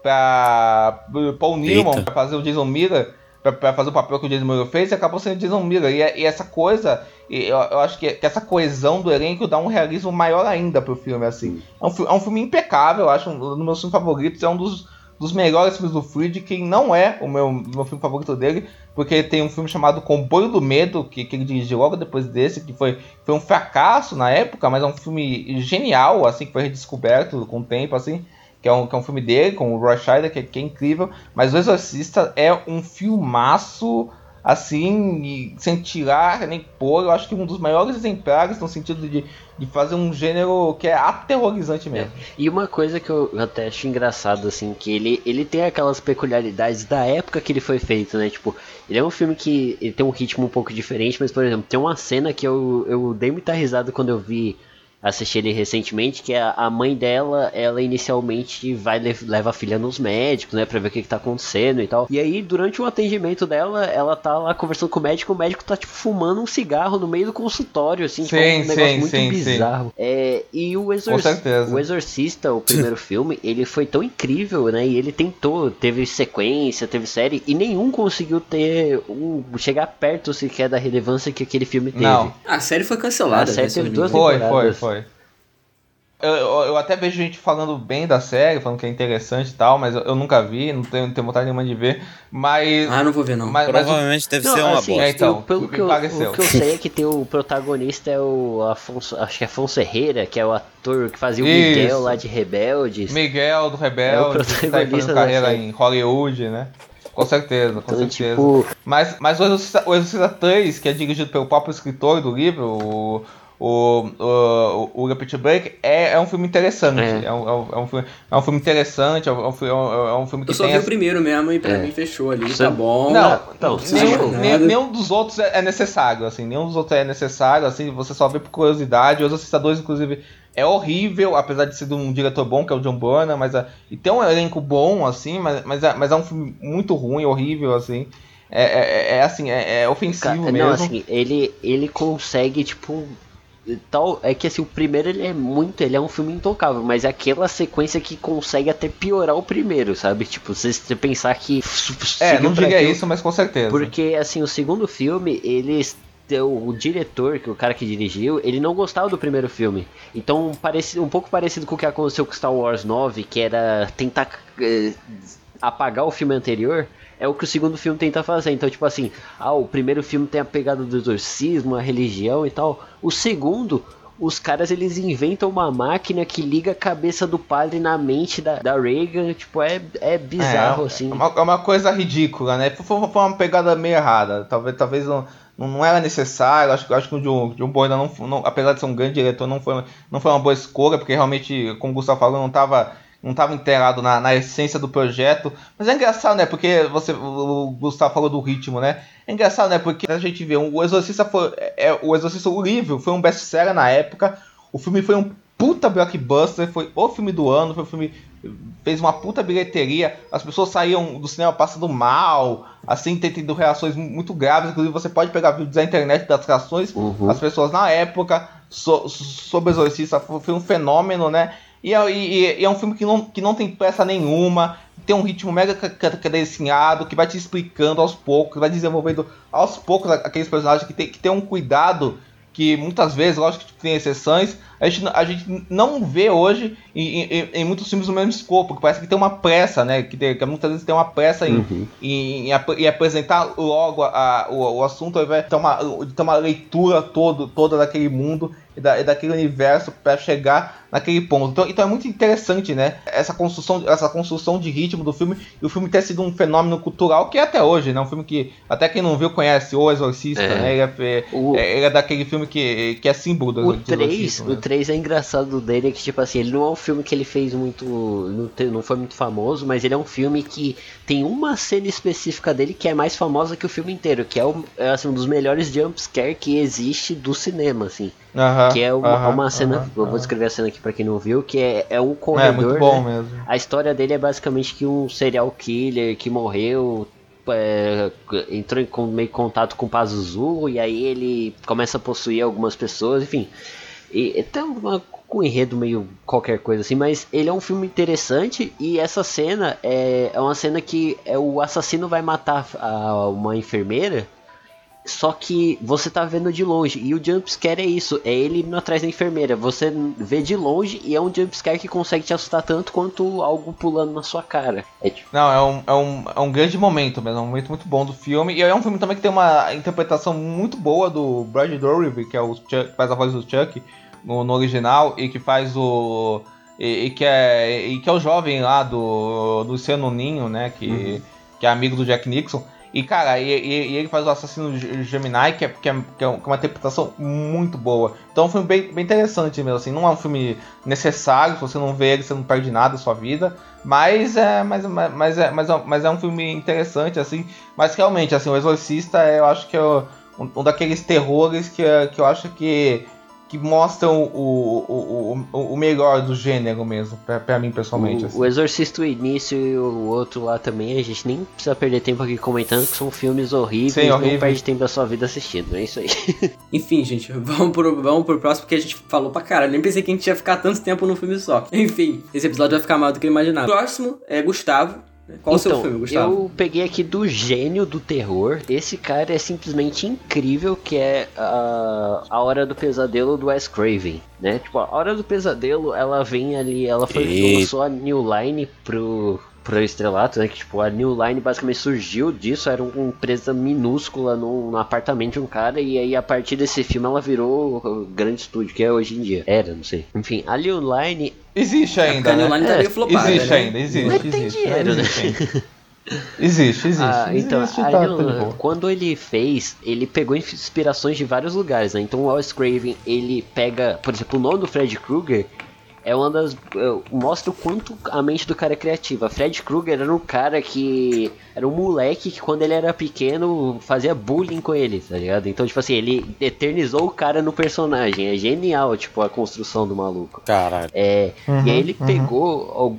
pra Paul Newman Eita. pra fazer o Jason Miller, pra fazer o papel que o Jason Miller fez, e acabou sendo Jason. E, e essa coisa, e eu, eu acho que, que essa coesão do elenco dá um realismo maior ainda pro filme, assim. É um, é um filme impecável, eu acho, um dos meus filmes favoritos, é um dos, dos melhores filmes do Friedrich, que não é o meu, meu filme favorito dele, porque tem um filme chamado Comboio do Medo, que, que ele dirigiu logo depois desse, que foi, foi um fracasso na época, mas é um filme genial, assim, que foi redescoberto com o tempo, assim, que é um, que é um filme dele, com o Roy Scheider, que, é- que é incrível, mas O Exorcista é um filmaço, assim, sem tirar nem pôr, eu acho que um dos maiores exemplares no sentido de, de fazer um gênero que é aterrorizante mesmo. E uma coisa que eu até acho engraçado, assim, que ele, ele tem aquelas peculiaridades da época que ele foi feito, né? Tipo, ele é um filme que ele tem um ritmo um pouco diferente, mas, por exemplo, tem uma cena que eu, eu dei muita risada quando eu vi assisti ele recentemente, que a, a mãe dela, ela inicialmente vai leva a filha nos médicos, né, pra ver o que, que tá acontecendo e tal. E aí, durante o atendimento dela, ela tá lá conversando com o médico, o médico tá, tipo, fumando um cigarro no meio do consultório, assim, sim, tipo, um negócio sim, muito sim, bizarro. É, e o, Exorc... o Exorcista, o primeiro filme, ele foi tão incrível, né, e ele tentou, teve sequência, teve série, e nenhum conseguiu ter um, chegar perto sequer da relevância que aquele filme teve. Não. A série foi cancelada. A série né, teve duas. Foi, foi, temporadas. foi. Eu, eu, eu até vejo gente falando bem da série, falando que é interessante e tal, mas eu, eu nunca vi, não tenho, não tenho vontade nenhuma de ver. Mas. Ah, não vou ver não. mas, mas o- Provavelmente deve Não, ser uma assim, bosta. É, então, eu- pelo me que eu, pareceu. o que eu sei é que tem o protagonista é o Afonso, acho que é Afonso Herrera, que é o ator que fazia o Miguel Isso. lá de Rebeldes. Miguel do É o Rebelde, que tá protagonista fazendo da carreira série. em Hollywood, né? Com certeza, com Então, certeza. tipo, Mas, mas o Exorcista 3, que é dirigido pelo próprio escritor do livro, o, o, o, o Repeat Break, é, é um filme interessante. É. É, um, é, um, é um filme, é um filme interessante, é um, é um, filme- é um filme que Eu só tem vi o essa- primeiro mesmo e pra É. mim fechou ali, Você- tá bom. Não, nenhum, não, nem- nada. nenhum dos outros é, é necessário, assim, nenhum dos outros é necessário, assim, você só vê por curiosidade. O Exorcista 2, inclusive, é horrível, apesar de ser de um diretor bom, que é o John Burnham, mas é- e tem um elenco bom, assim, mas, mas, é, mas é um filme muito ruim, horrível, assim. É, é, é- é, assim, é, é ofensivo Ca- mesmo. Não, assim, ele, ele consegue, tipo. Tal, é que assim, o primeiro ele é muito, ele é um filme intocável, mas é aquela sequência que consegue até piorar o primeiro, sabe? Tipo, se você pensar que. é, não diria aquilo- isso, mas com certeza. Porque, assim, o segundo filme, eles. O diretor, que o cara que dirigiu, ele não gostava do primeiro filme. Então, parecido, um pouco parecido com o que aconteceu com Star Wars 9, que era tentar eh, apagar o filme anterior, é o que o segundo filme tenta fazer. Então, tipo assim, ah, o primeiro filme tem a pegada do exorcismo, a religião e tal. O segundo, os caras eles inventam uma máquina que liga a cabeça do padre na mente da, da Reagan. Tipo, é, é bizarro, é, assim. É uma, é uma coisa ridícula, né? Foi, foi- uma pegada meio errada. Talvez, talvez não, não, era necessário. Acho, que- acho que o John, John não, não, apesar de ser um grande diretor, não foi, não foi uma boa escolha, porque realmente, como o Gustavo falou, não estava não tava inteirado na, na essência do projeto. Mas é engraçado, né? Porque você, o Gustavo falou do ritmo, né? É engraçado, né? Porque a gente vê, o Exorcista foi. É, o Exorcista, o livro, foi um best-seller na época. O filme foi um puta blockbuster, foi o filme do ano, foi o filme. Fez uma puta bilheteria, as pessoas saíam do cinema passando mal, assim, tendo reações mu- muito graves. Inclusive, você pode pegar vídeos da internet das reações Uhum. as pessoas na época so, sobre o Exorcista foi um fenômeno, né? E é, e- e é um filme que não, que não tem pressa nenhuma, tem um ritmo mega ca- ca- cadenciado, que vai te explicando aos poucos, vai desenvolvendo aos poucos aqueles personagens que tem, que tem um cuidado que muitas vezes, lógico que tem exceções, a gente, a gente não vê hoje em, em- em muitos filmes do mesmo escopo, que parece que tem uma pressa, né? Que, tem- que muitas vezes tem uma pressa em, Uhum. em, em ap- em apresentar logo a- a- o, o assunto, ao invés de ter uma, de ter uma leitura todo, toda daquele mundo e, da, e daquele universo para chegar naquele ponto. Então, então é muito interessante, né? Essa construção, essa construção de ritmo do filme e o filme ter sido um fenômeno cultural que é até hoje, né? Um filme que até quem não viu conhece, O Exorcista, É. né? Ele é, O- é- ele é daquele filme que, que é símbolo do O 3, exorcismo, o né? 3 é engraçado dele, que tipo assim, ele não é um filme que ele fez muito. Não, te- não foi muito famoso, mas ele é um filme que tem uma cena específica dele que é mais famosa que o filme inteiro, que é, o, é assim, um dos melhores jumpscare que existe do cinema, assim. Que é uma, uma cena. eu vou descrever a cena aqui pra quem não viu, que é, é um É corredor. muito bom né? mesmo. A história dele é basicamente que um serial killer que morreu é, entrou em meio contato com o Pazuzu e aí ele começa a possuir algumas pessoas, enfim. E, e tem uma, um enredo meio qualquer coisa assim, mas ele é um filme interessante e essa cena é, é uma cena que é, o assassino vai matar a- uma enfermeira. Só que você tá vendo de longe. E o jumpscare é isso. É ele indo atrás da enfermeira. Você vê de longe e é um jumpscare que consegue te assustar tanto quanto algo pulando na sua cara. É tipo. Não, é um, é, um, é um grande momento mesmo, é um momento muito bom do filme. E é um filme também que tem uma interpretação muito boa do Brad Dourif, que é o Chuck, que faz a voz do Chuck no, no original, e que faz o. E, e que é, e que é o jovem lá do, do Luciano Ninho, né? Que, que é amigo do Jack Nixon. E, cara, e, e- e ele faz o assassino Gemini, que é, que, é, que é uma interpretação muito boa. Então é um filme bem, bem interessante mesmo, assim. Não é um filme necessário, se você não vê ele, você não perde nada da sua vida. Mas é, mas, mas, é, mas, é, mas é um filme interessante, assim. Mas realmente, assim, o Exorcista, eu acho que é um, um daqueles terrores que, é- que eu acho que que mostram o, o, o, o melhor do gênero mesmo, pra, pra mim pessoalmente. O, assim. o Exorcista o Início e o outro lá também, a gente nem precisa perder tempo aqui comentando que são filmes horríveis, Sim, não horríveis. perde tempo da sua vida assistindo, é isso aí. Enfim, gente, vamos pro, vamos pro próximo porque a gente falou pra caralho. Nem pensei que a gente ia ficar tanto tempo num filme só. Enfim, esse episódio vai ficar maior do que eu imaginava. Próximo é Gustavo. Qual o seu então, filme, Gustavo? eu peguei aqui do gênio do terror. Esse cara é simplesmente incrível, que é a, a Hora do Pesadelo do Wes Craven, né? Tipo, a Hora do Pesadelo, ela vem ali, ela foi Eita. lançou a New Line pro pro estrelato, né? Que tipo, a New Line basicamente surgiu disso, era uma empresa minúscula no, no apartamento de um cara, e aí a partir desse filme ela virou o grande estúdio que é hoje em dia. Era, não sei. Enfim, a New Line Existe ainda, Porque a New né? Line tá É, meio flopada, Existe né? ainda, existe, Mas tem existe. dinheiro, né? existe, ainda. existe, existe. Ah, então, existe, a tá, boa. quando ele fez, ele pegou inspirações de vários lugares, né? Então o Wes Craven, ele pega, por exemplo, o nome do Fred Krueger é uma das. é, mostra o quanto a mente do cara é criativa. Fred Krueger era um cara que. Era um moleque que quando ele era pequeno fazia bullying com ele, tá ligado? Então, tipo assim, ele eternizou o cara no personagem. É genial, tipo, a construção do maluco. Caralho. É, Uhum, e aí ele uhum. pegou ó,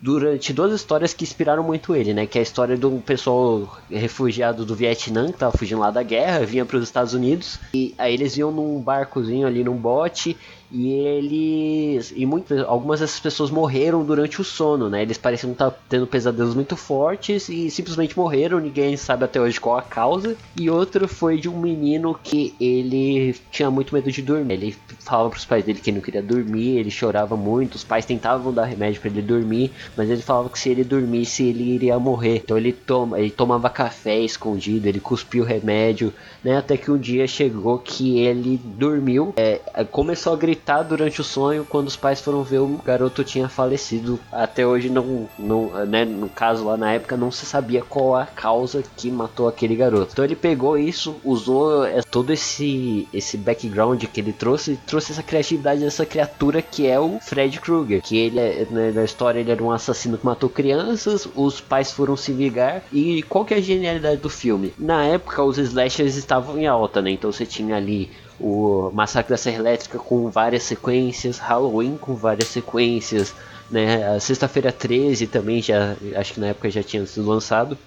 durante duas histórias que inspiraram muito ele, né? Que é a história de um pessoal refugiado do Vietnã, que tava fugindo lá da guerra, vinha para os Estados Unidos, e aí eles iam num barcozinho ali, num bote, e eles. E muitas, algumas dessas pessoas morreram durante o sono, né? Eles pareciam estar tendo pesadelos muito fortes e simplesmente morreram, ninguém sabe até hoje qual a causa. E outro foi de um menino que ele tinha muito medo de dormir. Ele falava pros pais dele que não queria dormir, ele chorava muito, os pais tentavam dar remédio para ele dormir, mas ele falava que se ele dormisse ele iria morrer. Então ele toma, ele tomava café escondido, ele cuspiu remédio, né? Até que um dia chegou que ele dormiu, é, começou a gritar durante o sonho quando os pais foram ver o garoto tinha falecido. Até hoje não, não né, no caso lá na época não se sabia qual a causa que matou aquele garoto. Então ele pegou isso, usou é, todo esse esse background que ele trouxe, trouxe essa criatividade dessa criatura que é o Fred Krueger, que ele é, né, na história ele era um assassino que matou crianças, os pais foram se vingar e qual que é a genialidade do filme? Na época os slashers estavam em alta, né? Então você tinha ali o Massacre da Serra Elétrica com várias sequências, Halloween com várias sequências, né? Sexta-feira 13 também já, acho que na época já tinha sido lançado.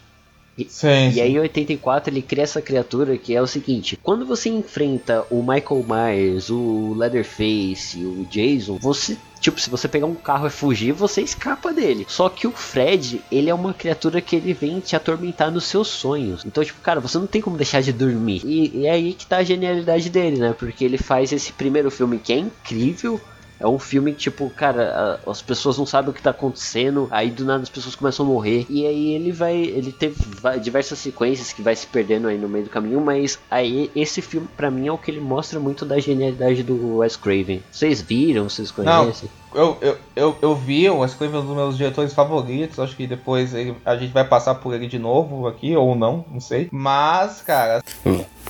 Sim, E aí em 84 ele cria essa criatura que é o seguinte, quando você enfrenta o Michael Myers, o Leatherface, o Jason, você Tipo, se você pegar um carro e fugir, você escapa dele. Só que o Fred, ele é uma criatura que ele vem te atormentar nos seus sonhos. Então, tipo, cara, você não tem como deixar de dormir. E, e é aí que tá a genialidade dele, né? Porque ele faz esse primeiro filme que é incrível. É um filme que, tipo, cara, as pessoas não sabem o que tá acontecendo, aí do nada as pessoas começam a morrer. E aí ele vai. Ele teve diversas sequências que vai se perdendo aí no meio do caminho, mas aí esse filme, pra mim, é o que ele mostra muito da genialidade do Wes Craven. Vocês viram? Vocês conhecem? Eu, eu, eu, eu vi, o Wes Craven é um dos meus diretores favoritos. Acho que depois ele- a gente vai passar por ele de novo aqui, ou não, não sei. Mas, cara,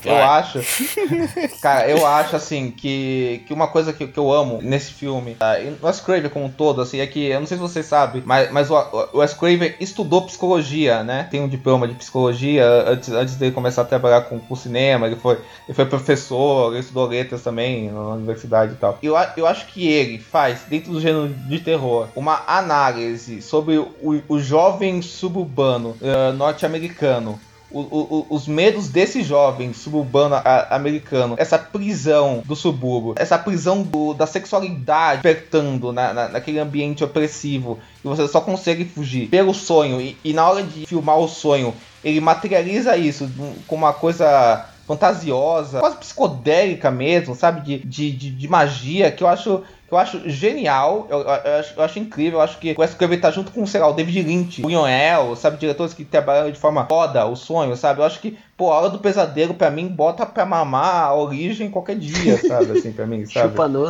eu acho. Cara, eu acho assim que, que uma coisa que, que eu amo nesse filme, tá? e o Wes Craven como um todo, assim, é que eu não sei se vocês sabem, mas, mas o, o Wes Craven estudou psicologia, né? Tem um diploma de psicologia antes, antes dele começar a trabalhar com, com cinema. Ele foi, ele foi professor, ele estudou letras também na universidade e tal. Eu, eu acho que ele faz, dentro do gênero de terror, uma análise sobre o, o jovem suburbano eh, norte-americano. O- o- os medos desse jovem suburbano a- americano, essa prisão do subúrbio, essa prisão do- da sexualidade apertando na, na- naquele ambiente opressivo, e você só consegue fugir pelo sonho, e, e na hora de filmar o sonho, ele materializa isso com uma coisa fantasiosa, quase psicodélica mesmo, sabe? De, de, de, de magia, que eu acho. Que eu acho genial, eu, eu- eu acho, eu acho incrível, eu acho que o Craven tá junto com, sei lá, o David Lynch, o Buñuel, sabe, diretores que trabalham de forma foda o sonho, sabe, eu acho que, pô, a Hora do Pesadelo, pra mim, bota pra mamar a origem qualquer dia, sabe, assim, pra mim, sabe. Chupa no.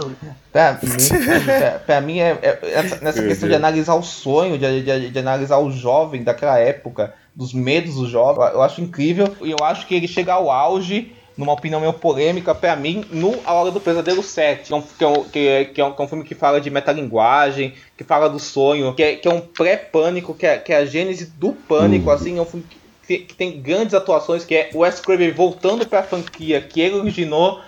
Pra mim, pra, pra mim é, é- essa- nessa Meu questão de analisar o sonho, de, de- de analisar o jovem daquela época, dos medos do jovem, eu acho incrível. E eu acho que ele chega ao auge, numa opinião meio polêmica, pra mim, no A Hora do Pesadelo 7, que é um, que é um, que é- que é um, que é um filme que fala de metalinguagem, que fala do sonho, que é, que é um pré-pânico, que é, que é a gênese do pânico, assim, é um filme que que, tem grandes atuações, que é o Wes Craven voltando pra franquia que ele originou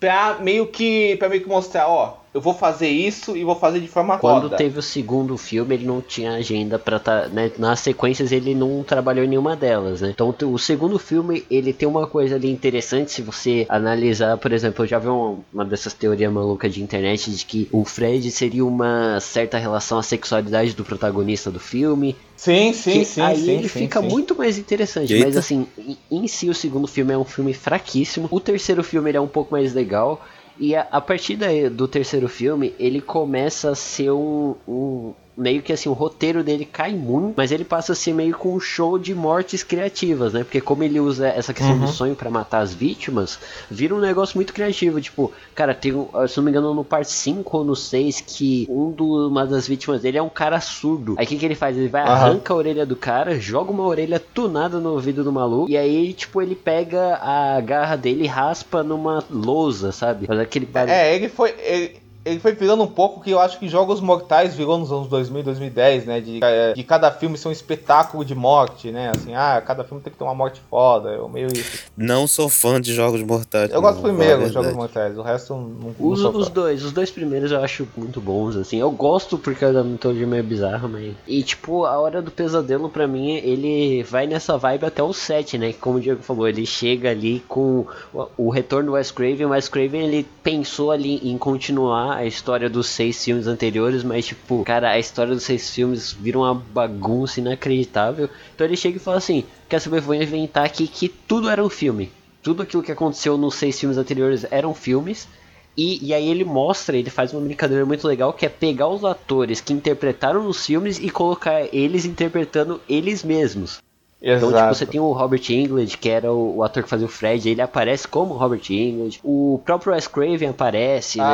pra meio que. para meio que mostrar, ó, eu vou fazer isso e vou fazer de forma Quando roda. teve o segundo filme, ele não tinha agenda pra tá, né, nas sequências ele não trabalhou em nenhuma delas, né? Então o segundo filme, ele tem uma coisa ali interessante se você analisar, por exemplo, eu já vi uma, uma dessas teorias malucas de internet de que o Fred seria uma certa relação à sexualidade do protagonista do filme, Sim, sim, sim. aí sim, ele sim, fica sim. muito mais interessante. Eita. Mas assim, em, em si o segundo filme é um filme fraquíssimo. O terceiro filme ele é um pouco mais legal. E a, a partir do terceiro filme, ele começa a ser um, um- Meio que assim, o roteiro dele cai muito, mas ele passa a ser meio com um show de mortes criativas, né? Porque como ele usa essa questão Uhum. do sonho pra matar as vítimas, vira um negócio muito criativo. Tipo, cara, tem, se não me engano, no parte 5 ou no 6, que um do, uma das vítimas dele é um cara surdo. Aí o que, que ele faz? Ele vai, Aham. arranca a orelha do cara, joga uma orelha tunada no ouvido do maluco, e aí, tipo, ele pega a garra dele e raspa numa lousa, sabe? Faz aquele barulho. É, ele foi. Ele, ele foi virando um pouco que eu acho que Jogos Mortais virou nos anos 2000, 2010, né? De, é, de cada filme ser um espetáculo de morte, né? Assim, ah, cada filme tem que ter uma morte foda. Eu meio isso. Não sou fã de jogos mortais. Eu gosto primeiro dos Jogos. Mortais, o resto não, não Os, dois, os dois primeiros eu acho muito bons, assim. Eu gosto porque a mitologia é meio bizarra, mas. E tipo, a hora do pesadelo, pra mim, ele vai nessa vibe até o 7, né? Como o Diego falou, ele chega ali com o, o retorno do Wes Craven. O Wes Craven ele pensou ali em continuar a história dos seis filmes anteriores, mas tipo, cara, a história dos seis filmes vira uma bagunça inacreditável. Então ele chega e fala assim: Quer saber, vou inventar aqui que tudo era um filme. Tudo aquilo que aconteceu nos seis filmes anteriores eram filmes. E, e aí ele mostra, ele faz uma brincadeira muito legal que é pegar os atores que interpretaram nos filmes e colocar eles interpretando eles mesmos. Então, Exato. tipo, você tem o Robert Englund, que era o, o ator que fazia o Fred, ele aparece como Robert Englund. O próprio Wes Craven aparece, né?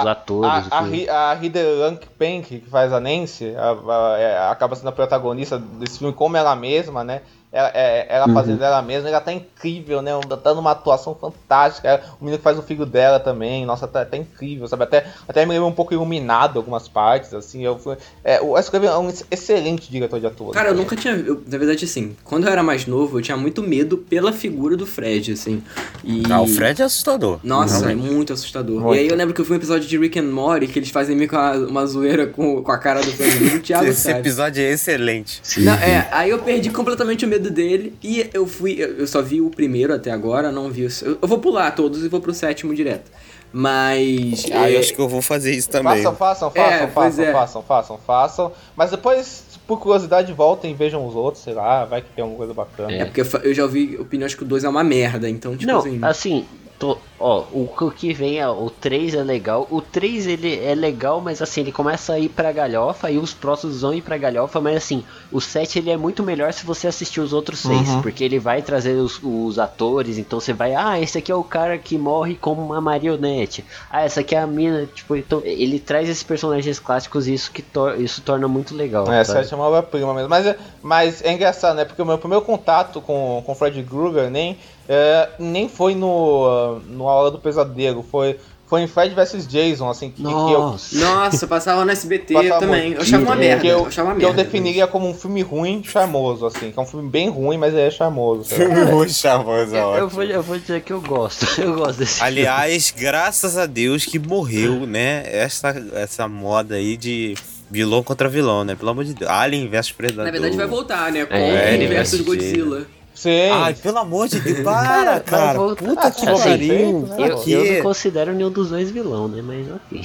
Os atores. A, a, enfim. Hi- a Hilary Pank, que faz a Nancy, a- a- é, acaba sendo a protagonista desse filme como ela mesma, né? Ela, é- ela Uhum. fazendo ela mesma, ela tá incrível, né? Tá numa atuação fantástica. O menino que faz o filho dela também, nossa, tá, tá incrível, sabe? Até, até me lembra um pouco iluminado algumas partes, assim. Eu, fui- é, o Wes Craven é um ex- excelente diretor de atores. Cara, eu nunca tinha. eu- na verdade, assim, quando eu era mais novo, eu tinha muito medo pela figura do Fred, assim. E... Ah, o Fred é assustador. Nossa, Realmente. é muito assustador. Muito. E aí eu lembro que eu vi um episódio de Rick and Morty que eles fazem meio que uma, uma zoeira com, com a cara do Fred. Thiago Esse sabe. episódio é excelente. Não, é, aí eu perdi completamente o medo dele e eu fui, eu só vi o primeiro até agora, não vi o, eu, eu vou pular todos e vou pro sétimo direto. Mas Ah, é, eu acho que eu vou fazer isso também. Façam, façam, É, façam, pois façam, é. façam, façam, façam. Mas depois, por curiosidade, voltem e vejam os outros, sei lá, vai que tem alguma coisa bacana. é porque eu já ouvi opiniões que o 2 é uma merda, então tipo Não, assim, assim, tô- ó, o o que vem, é, o 3 é legal. O 3 ele é legal, mas assim, ele começa a ir pra galhofa e os próximos vão ir pra galhofa, mas assim, o 7 ele é muito melhor se você assistir os outros seis, Uhum. porque ele vai trazer os, os atores, então você vai, ah, esse aqui é o cara que morre como uma marionete. Ah, essa aqui é a mina, tipo, então ele traz esses personagens clássicos e isso que tor isso torna muito legal. É, sabe? Sete é uma obra-prima mesmo. Mas, é- mas é engraçado, né? Porque o meu primeiro contato com, com Fred Krueger nem, é, nem foi no, no A Hora do Pesadelo, foi, foi em Fred vs Jason, assim, que, que eu, Nossa. Nossa, passava no SBT Passava também. muito. Eu achava uma merda. que Eu, eu, achava que eu definiria como um filme ruim charmoso, assim, que é um filme bem ruim, mas é charmoso. lá. Vou charmoso, Eu, eu ótimo. vou, eu vou dizer que eu gosto. Eu gosto desse Aliás, graças a Deus que morreu, né? Essa, essa moda aí de vilão contra vilão, né? Pelo amor de Deus. Alien vs Predador. Na verdade vai voltar, né? Com É, o versus Godzilla. Sim. Ai, pelo amor de Deus, para, Vai cara. voltar. Puta Ah, que assim, pariu. né? Eu, eu não considero nenhum dos dois vilão, né? Mas ok.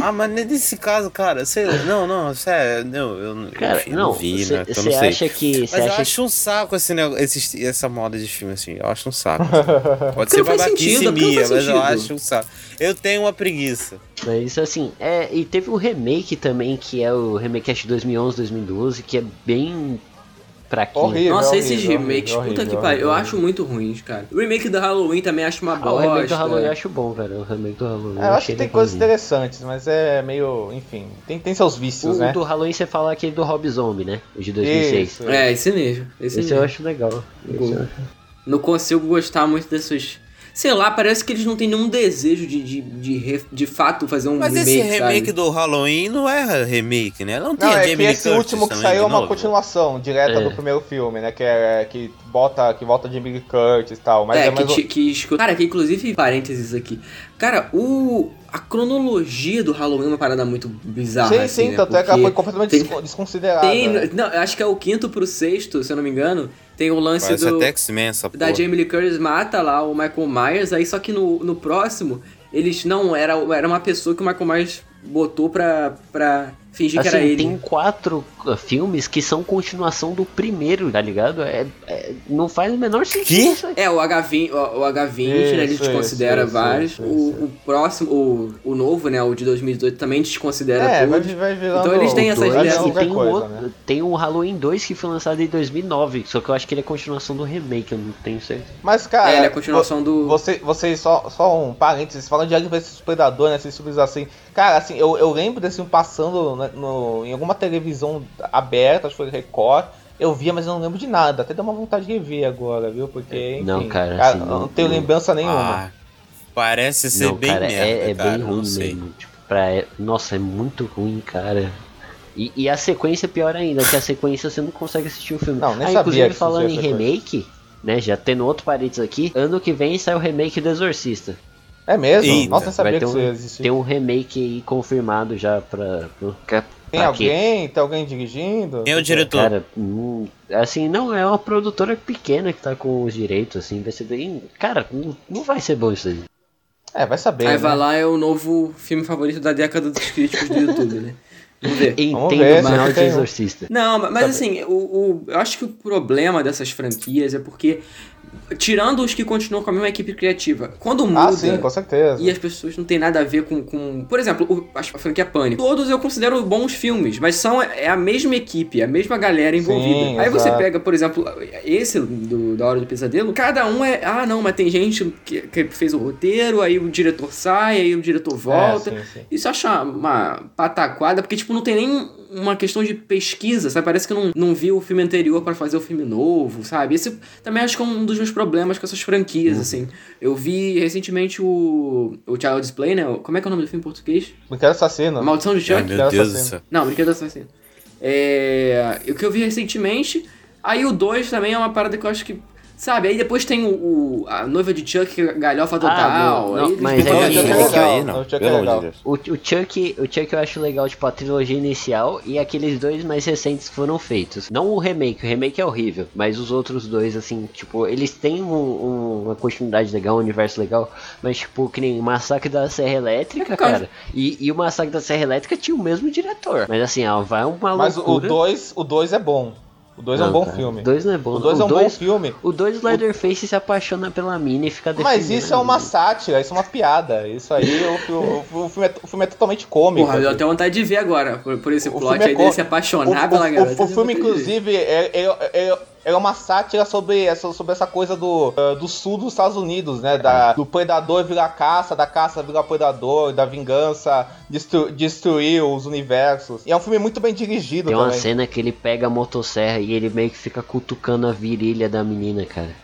Ah, mas nesse caso, cara, sei lá, não, não, sério, não, eu não- Cara, enfim, não, vi, né? Então você não sei. acha que. Mas eu acha acho um saco esse, negócio, esse, essa moda de filme, assim. Eu acho um saco. Pode Porque ser não faz babaquice não minha, mas eu sentido. acho um saco. Eu tenho uma preguiça. Mas assim, é. E teve um remake também, que é o remake de 2011, 2012, que é bem. Fraquinho. Horrível. Nossa, horrível, esses remakes, horrível, puta que pariu, eu acho muito ruins, cara. O remake do Halloween também acho uma Ah, bosta. o remake do Halloween eu acho bom, velho. O remake do Halloween. É, eu acho que tem coisas legalzinho. interessantes, mas é meio, enfim, tem, tem seus vícios, O né? do Halloween você fala aquele do Rob Zombie, né? O de 2006. Isso. É, esse mesmo. Esse, Esse mesmo. eu acho legal. Esse Bom. eu acho- Não consigo gostar muito desses. Sei lá, parece que eles não têm nenhum desejo de, de, de, de fato fazer um Mas remake, esse remake sabe? do Halloween não é remake, né? Não tem Não, a é Jamie esse Curtis último que saiu é uma novo? continuação direta É. do primeiro filme, né? Que, é, que bota que volta de Big Curtis e tal. Mas é, é, mais que, ti- que Cara, que inclusive, parênteses aqui. Cara, o. A cronologia do Halloween é uma parada muito bizarra. sim, assim, sim, né? tanto é que ela Porque foi completamente tem- descon- desconsiderada. Tem. né? Não, eu acho que é o quinto pro sexto, se eu não me engano. Tem o lance Parece do. até porra. da Jamie Lee Curtis mata lá o Michael Myers, aí só que no, no próximo, eles não, era, era uma pessoa que o Michael Myers botou pra, pra fingir que Assim, era ele. tem quatro uh, filmes que são continuação do primeiro, tá ligado? É, é- não faz o menor sentido Que? É, o H20, o, o H20 né, ele Isso, desconsidera isso, vários. isso, o, isso. o próximo, o, o novo, né, o de 2018 também desconsidera É, vai, todos. vai virando. Então eles têm essas vai e diversas- qualquer tem, um coisa, outro, né? tem o Halloween 2 que foi lançado em 2009, só que eu acho que ele é continuação do remake, eu não tenho certeza. Mas, cara. é, ele é a continuação do. Você, vocês, só, só um parênteses, falando de Alien vs Predador, né? Esses filmes assim. Cara, assim, eu, eu lembro desse filme passando né, no, em alguma televisão aberta, acho que foi Record. Eu via, mas eu não lembro de nada. Até deu uma vontade de rever agora, viu? Porque. Enfim, Não, cara, assim, eu não- não tenho não. lembrança nenhuma. Ah, parece ser não, bem cara, merda, é, é cara, bem ruim mesmo. Tipo, pra, é- nossa, é muito ruim, cara. E, e a sequência é pior ainda, que a sequência você não consegue assistir o filme. Não, nem ah, sabia inclusive que falando em remake, né, já tendo outro parênteses aqui, ano que vem sai o remake do Exorcista. É mesmo? Eita. Nossa, nem sabia Vai que ter isso um, existia. tem um remake aí confirmado já pra... pra Tem pra quê? alguém? Tem alguém dirigindo? É o diretor? Cara, hum, assim, não, é uma produtora pequena que tá com os direitos, assim, vai ser bem... Cara, não, não vai ser bom isso aí. É, vai saber. Aí né? vai lá é o novo filme favorito da década dos críticos do YouTube, né? Vamos ver. Entendo se de tem um. Exorcista. Não, ma- mas Sabe- assim, o, o- eu acho que o problema dessas franquias é porque, tirando os que continuam com a mesma equipe criativa, quando muda Ah, sim, com certeza. e as pessoas não tem nada a ver com. com... Por exemplo, o, a franquia Pânico. Todos eu considero bons filmes, mas são é a mesma equipe, a mesma galera envolvida. Sim, Aí você exato. pega, por exemplo, esse do, da Hora do Pesadelo, cada um é. Ah, não, mas tem gente que, que fez o roteiro, aí o diretor sai, aí o diretor volta. É, sim, sim. Isso uma- uma pataquada, porque, tipo, não tem nem uma questão de pesquisa, sabe? Parece que não, não viu o filme anterior pra fazer o filme novo, sabe? Esse também acho que é um dos meus problemas com essas franquias, Uhum. assim. Eu vi recentemente o, o Child's Play, né? Como é que é o nome do filme em português? Brinquedo assassino. Maldição de Ai, Chuck? meu Quero Deus assassino. Não, Brinquedo Assassino. É... O que eu vi recentemente. Aí o 2 também é uma parada que eu acho que. Sabe, aí depois tem o, o- a noiva de Chuck, que é galhofa total. não, não, aí mas é é legal, aí não, o Chuck é legal. O, o Chuck, o Chuck eu acho legal, tipo, a trilogia inicial e aqueles dois mais recentes que foram feitos. Não o remake, o remake é horrível, mas os outros dois, assim, tipo, eles têm um- um- uma continuidade legal, um universo legal, mas, tipo, que nem o Massacre da Serra Elétrica, É, cara. cara. E, e o Massacre da Serra Elétrica tinha o mesmo diretor. Mas, assim, ó, vai uma Mas o loucura. 2 o dois é bom. O 2 é um bom cara, filme. O 2 não é bom. O 2 é um dois- bom filme. O 2 Leatherface se apaixona pela mina e fica defendendo. Mas isso é uma sátira, isso é uma piada. Isso aí, o, o- o filme, é, o filme é totalmente cômico. Porra, eu tenho vontade de ver agora, por, por esse O plot é aí dele se apaixonar o, pela o- garota. O, o filme, inclusive, é, é, é, é uma sátira sobre essa, sobre essa coisa do, ah, do sul dos Estados Unidos, né? Da, do predador virar caça, da caça virar predador, da vingança, destru, destruir os universos. E é um filme muito bem dirigido Tem uma também. cena que ele pega a motosserra e ele meio que fica cutucando a virilha da menina, cara.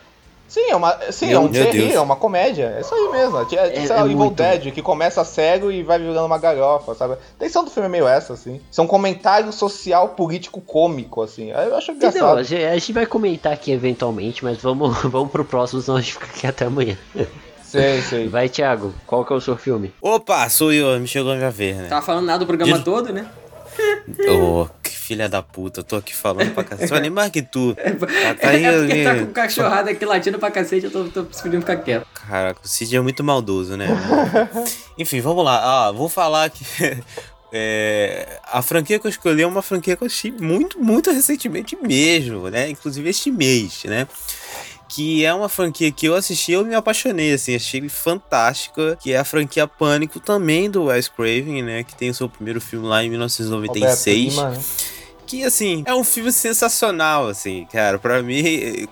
Sim, é, uma, sim, é Meu um Deus. terri, é uma comédia. É isso aí mesmo. É, é, É- isso é, é o Evil muito. Dead, que começa sério e vai virando uma galhofa, sabe? A intenção do filme é meio essa, assim. Isso é um comentário social, político, cômico, assim. Eu acho engraçado. A gente, a gente vai comentar aqui eventualmente, mas vamos, vamos pro próximo, senão a gente fica aqui até amanhã. Sei, sei. Vai, Thiago, qual que é o seu filme? Opa, sou eu, me chegou a minha vez, né? Tava falando nada o programa De- todo, né? Ô, que filha da puta, eu tô aqui falando pra cacete. Vai nem mais que tu. Tá, tá aí, é porque tá com cachorrada aqui latindo pra cacete, eu tô, tô preferindo ficar quieto. Caraca, o Cid é muito maldoso, né? Enfim, vamos lá. Ah, vou falar que. é, a franquia que eu escolhi é uma franquia que eu achei muito, muito recentemente mesmo, né? Inclusive este mês, né? Que é uma franquia que eu assisti e eu me apaixonei, assim, achei fantástica. Que é a franquia Pânico também do Wes Craven, né? Que tem o seu primeiro filme lá em 1996 Roberto Lima, né? Que assim, é um filme sensacional, assim, cara. Pra mim,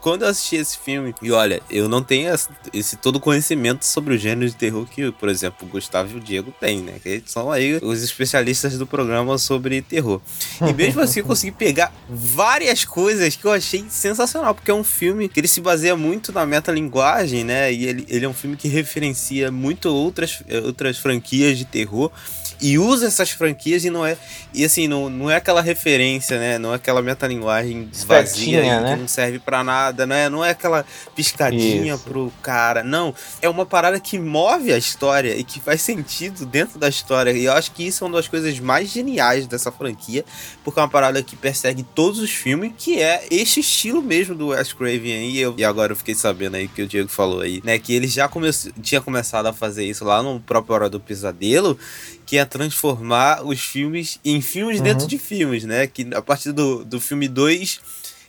quando eu assisti esse filme, e olha, eu não tenho esse, esse todo conhecimento sobre o gênero de terror que, por exemplo, o Gustavo e o Diego têm, né? Que eles são aí os especialistas do programa sobre terror. E mesmo assim, eu consegui pegar várias coisas que eu achei sensacional, porque é um filme que ele se baseia muito na metalinguagem, né? E ele, ele é um filme que referencia muito outras, outras franquias de terror. E usa essas franquias e não é. E assim, não, não é aquela referência, né? Não é aquela metalinguagem vazia né? que não serve pra nada, né? Não é aquela piscadinha Isso. pro cara. Não. É uma parada que move a história e que faz sentido dentro da história. E eu acho que isso é uma das coisas mais geniais dessa franquia, porque é uma parada que persegue todos os filmes, que é este estilo mesmo do Wes Craven aí. Eu- e agora eu fiquei sabendo aí que o Diego falou aí, né? Que ele já come tinha começado a fazer isso lá no próprio Hora do Pesadelo, que é transformar os filmes em filmes dentro de filmes, né? Que a partir do, do filme 2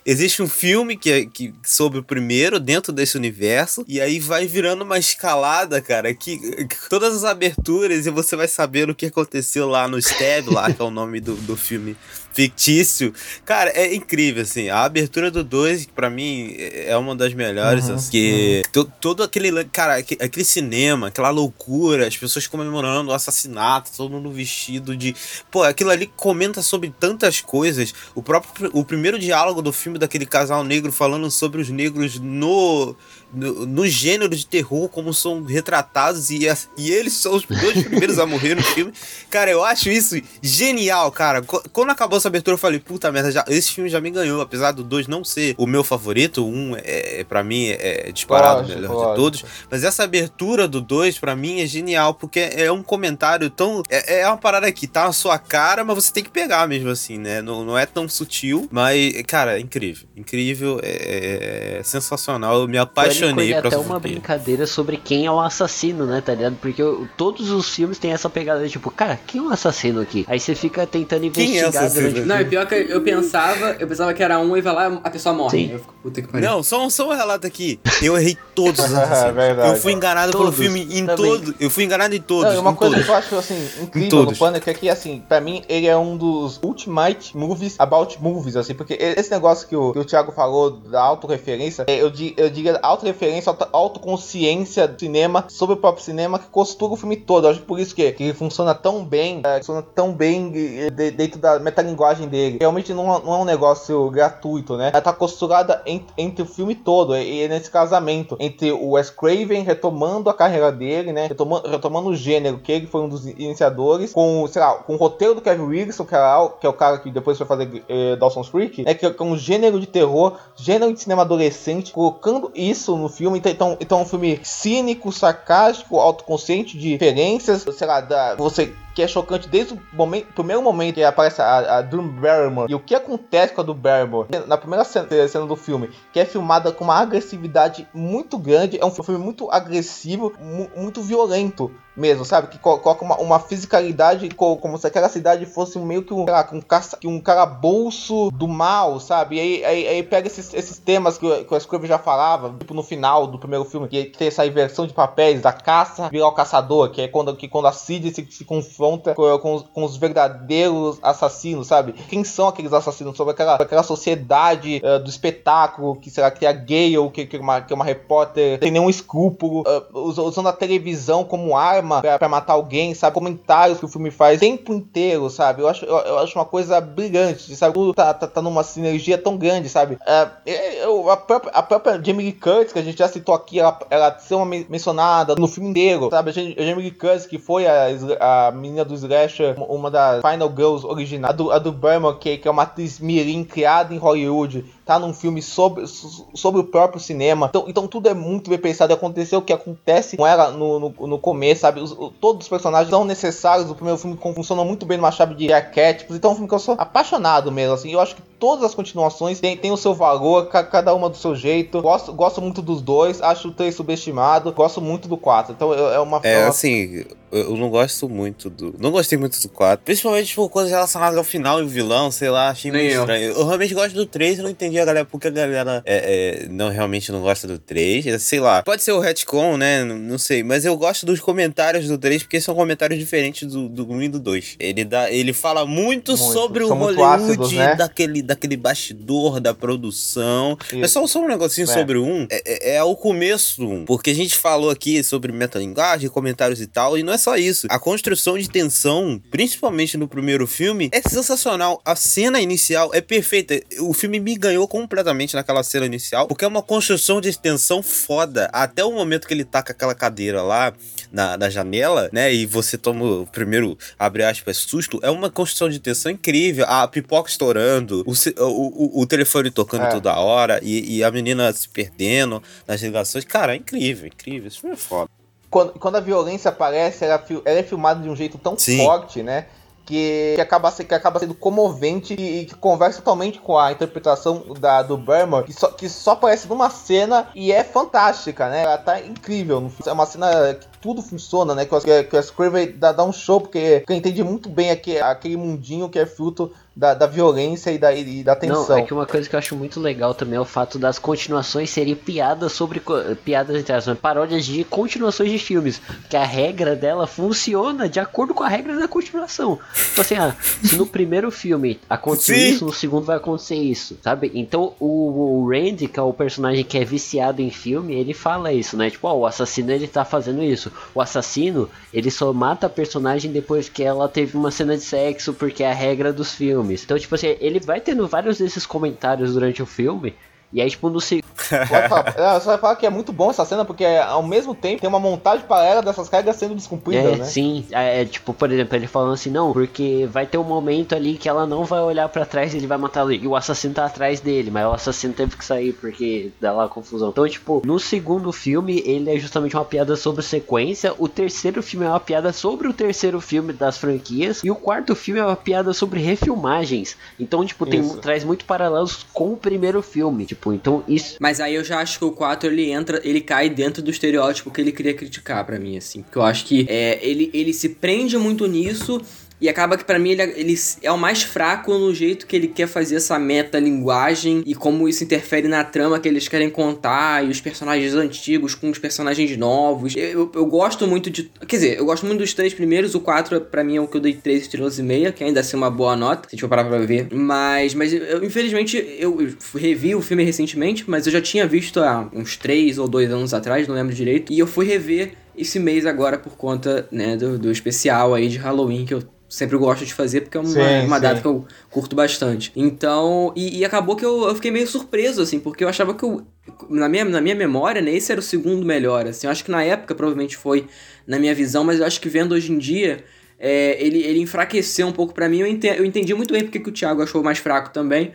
existe um filme que é que, sobre o primeiro dentro desse universo, e aí vai virando uma escalada, cara, que, que todas as aberturas e você vai saber o que aconteceu lá no Stab, lá, que é o nome do, do filme fictício. Cara, é incrível, assim. A abertura do 2, que pra mim é uma das melhores, Uhum, assim, que to- todo aquele, cara, aque- aquele cinema, aquela loucura, as pessoas comemorando o assassinato, todo mundo vestido de. Pô, aquilo ali comenta sobre tantas coisas. O próprio o primeiro diálogo do filme daquele casal negro falando sobre os negros no, no, no gênero de terror, como são retratados, e, e eles são os dois primeiros a morrer no filme. Cara, eu acho isso genial, cara. Qu- Quando acabou essa abertura, eu falei, puta merda, já, esse filme já me ganhou. Apesar do 2 não ser o meu favorito, o 1 um é, pra mim é disparado o Lógico, melhor de todos. Mas essa abertura do 2, pra mim, é genial, porque é um comentário tão. É, é uma parada que tá na sua cara, mas você tem que pegar mesmo assim, né? Não, não é tão sutil, mas, cara, é incrível. Incrível, é, é sensacional. Eu me apaixonei por é até uma franquia. brincadeira sobre quem é o assassino, né, tá ligado? Porque o- todos os filmes têm essa pegada tipo, cara, quem é o assassino aqui? Aí você fica tentando Quem é investigar assassino? O Não, e filme. pior que eu pensava, eu pensava que era um e vai lá, a pessoa morre. Sim. Eu fico, puta que pariu. Não, só, um- só um relato aqui. Eu errei todos os assassinos. Verdade. Eu fui enganado pelo Todos, filme em também. todo. Eu fui enganado em todos. Não, uma em coisa todos. que eu acho assim incrível no Pânico é que assim, pra mim ele é um dos ultimate movies about movies assim, porque esse negócio que o, que o Thiago falou da autorreferência, é, eu, di- eu diria autorreferência, auto- autoconsciência do cinema sobre o próprio cinema que costura o filme todo. Eu acho que por isso que, que ele funciona tão bem, é, funciona tão bem eh, de- dentro da metalinguagem dele. Realmente não, é- não é um negócio gratuito, né? Ela tá costurada en- entre o filme todo, e, e nesse casamento entre o Wes Craven retomando a carreira dele, né? Retomando, retomando o gênero, que ele foi um dos iniciadores, com, sei lá, com o roteiro do Kevin Wilson, que, o- que é o cara que depois foi fazer eh, Dawson's Creek, né? Que é, que é um gênero de terror, gênero de cinema adolescente, colocando isso no filme. Então, então, então é um filme cínico, sarcástico, autoconsciente de referências, sei lá, da, você que é chocante desde o momento, primeiro momento que aparece a, a Drew Barrymore e o que acontece com a Drew Barrymore na primeira cena, cena do filme, que é filmada com uma agressividade muito grande, é um filme muito agressivo, mu- muito violento mesmo, sabe? Que co- coloca uma, uma fisicalidade co- como se aquela cidade fosse meio que um, lá, um, caça, um calabouço do mal, sabe? E aí, aí, aí pega esses, esses temas que, que o Scrooge já falava, tipo no final do primeiro filme, que tem essa inversão de papéis da caça virar o caçador, que é quando, que quando a Cid se, se confronta com, com os, com os verdadeiros assassinos, sabe? Quem são aqueles assassinos? Sobre aquela, aquela sociedade eh, do espetáculo, que será que é a Gale, que, que, é uma, que é uma repórter sem nenhum escrúpulo, us- usando a televisão como arma pra, pra matar alguém, sabe? Comentários que o filme faz o tempo inteiro, sabe? Eu acho, eu, eu acho uma coisa brilhante, sabe? Tudo tá, tá, tá numa sinergia tão grande, sabe? Eh, eu- a, própria, a própria Jamie Curtis, que a gente já citou aqui, ela, ela ser uma men- mencionada no filme inteiro, sabe? A Jamie Curtis, que foi a, a menina do Slasher, uma das Final Girls originais, a do, do Burma, que, que é uma atriz mirim criada em Hollywood, tá num filme sobre, so- sobre o próprio cinema. Então, então tudo é muito bem pensado. Aconteceu o que acontece com ela no, no, no começo, sabe? Os- o- todos os personagens são necessários. O primeiro filme funcionou muito bem numa chave de arquétipos. Então é um filme que eu sou apaixonado mesmo, assim. Eu acho que todas as continuações têm, têm o seu valor, ca- cada uma do seu jeito. Gosto, gosto muito dos dois, acho o 3 subestimado. Gosto muito do 4. Então é é uma... É, uma- assim, eu eu não gosto muito do. Não gostei muito do 4. Principalmente por coisas relacionadas ao final e o vilão, sei lá, achei meio eu. estranho. Eu realmente gosto do 3, eu não entendi a galera, porque a galera é, é, não realmente não gosta do 3. É, Sei lá, pode ser o retcon, né? Não, não sei. Mas eu gosto dos comentários do 3, porque são comentários diferentes do, do 1 e do 2. Ele, dá, ele fala muito, Muito. sobre o São muito Hollywood, ácidos, né? daquele, daquele bastidor da produção. Isso. Mas só, só um negocinho É. sobre o 1. É, é, é o começo do 1. Porque a gente falou aqui sobre metalinguagem, comentários e tal. E não é é só isso. A construção de tensão, principalmente no primeiro filme, é sensacional. A cena inicial é perfeita. O filme me ganhou completamente naquela cena inicial, porque é uma construção de tensão foda. Até o momento que ele taca aquela cadeira lá na, na janela, né? E você toma o primeiro, abre aspas, susto. É uma construção de tensão incrível. A pipoca estourando, o, o, o, o telefone tocando é. toda hora e, e, a menina se perdendo nas ligações. Cara, é incrível, incrível. Isso é foda. Quando, quando a violência aparece, ela, ela é filmada de um jeito tão Sim. forte, né? que, que, acaba, que acaba sendo comovente e, e, que conversa totalmente com a interpretação da, do Burma, que só, que só aparece numa cena e é fantástica, né? Ela tá incrível. É uma cena que tudo funciona, né? Que, que, que a Scriver dá, dá um show, porque, porque entende muito bem aquele, aquele mundinho que é fruto da, da violência e da, e da tensão. Não, é que uma coisa que eu acho muito legal também é o fato das continuações serem piadas sobre. piadas entre as paródias de continuações de filmes. Que a regra dela funciona de acordo com a regra da continuação. Tipo assim, ah, se no primeiro filme aconteceu Sim. isso, no segundo vai acontecer isso, sabe? Então o, o Randy, que é o personagem que é viciado em filme, ele fala isso, né? Tipo, ó, oh, o assassino ele tá fazendo isso. O assassino, ele só mata a personagem depois que ela teve uma cena de sexo, porque é a regra dos filmes filmes. Então, tipo assim, ele vai tendo vários desses comentários durante o filme. E aí, tipo, no segundo. Você vai falar que é muito bom essa cena, porque ao mesmo tempo tem uma montagem paralela dessas cargas sendo descumpridas, é, né? Sim, é, é, tipo, por exemplo, ele falando assim, não, porque vai ter um momento ali que ela não vai olhar para trás e ele vai matar E o assassino tá atrás dele, mas o assassino teve que sair porque dá lá confusão. Então, tipo, no segundo filme, ele é justamente uma piada sobre sequência. O terceiro filme é uma piada sobre o terceiro filme das franquias. E o quarto filme é uma piada sobre refilmagens. Então, tipo, tem, traz muito paralelos com o primeiro filme. Tipo, Tipo, então isso. Mas aí eu já acho que o 4 ele entra, ele cai dentro do estereótipo que ele queria criticar para mim, assim. Porque eu acho que é, ele, ele se prende muito nisso e acaba que para mim ele, ele, é o mais fraco no jeito que ele quer fazer essa meta-linguagem e como isso interfere na trama que eles querem contar e os personagens antigos com os personagens novos. Eu, eu, gosto muito de. Quer dizer, eu gosto muito dos três primeiros. O 4 para mim é o que eu dei 3 estrelas e meia, que ainda assim é uma boa nota, se a gente for parar pra ver. Mas, mas eu, infelizmente eu revi o filme recentemente, mas eu já tinha visto há uns 3 ou 2 anos atrás, não lembro direito. E eu fui rever esse mês agora por conta né, do, do especial aí de Halloween que eu sempre gosto de fazer, porque é uma, sim, uma data que eu curto bastante. Então, e, e, acabou que eu, eu fiquei meio surpreso, assim, porque eu achava que eu, na minha, na minha memória, né, esse era o segundo melhor, assim, eu acho que na época provavelmente foi na minha visão, mas eu acho que vendo hoje em dia, é, ele, ele enfraqueceu um pouco para mim, eu entendi, eu entendi muito bem porque que o Thiago achou mais fraco também,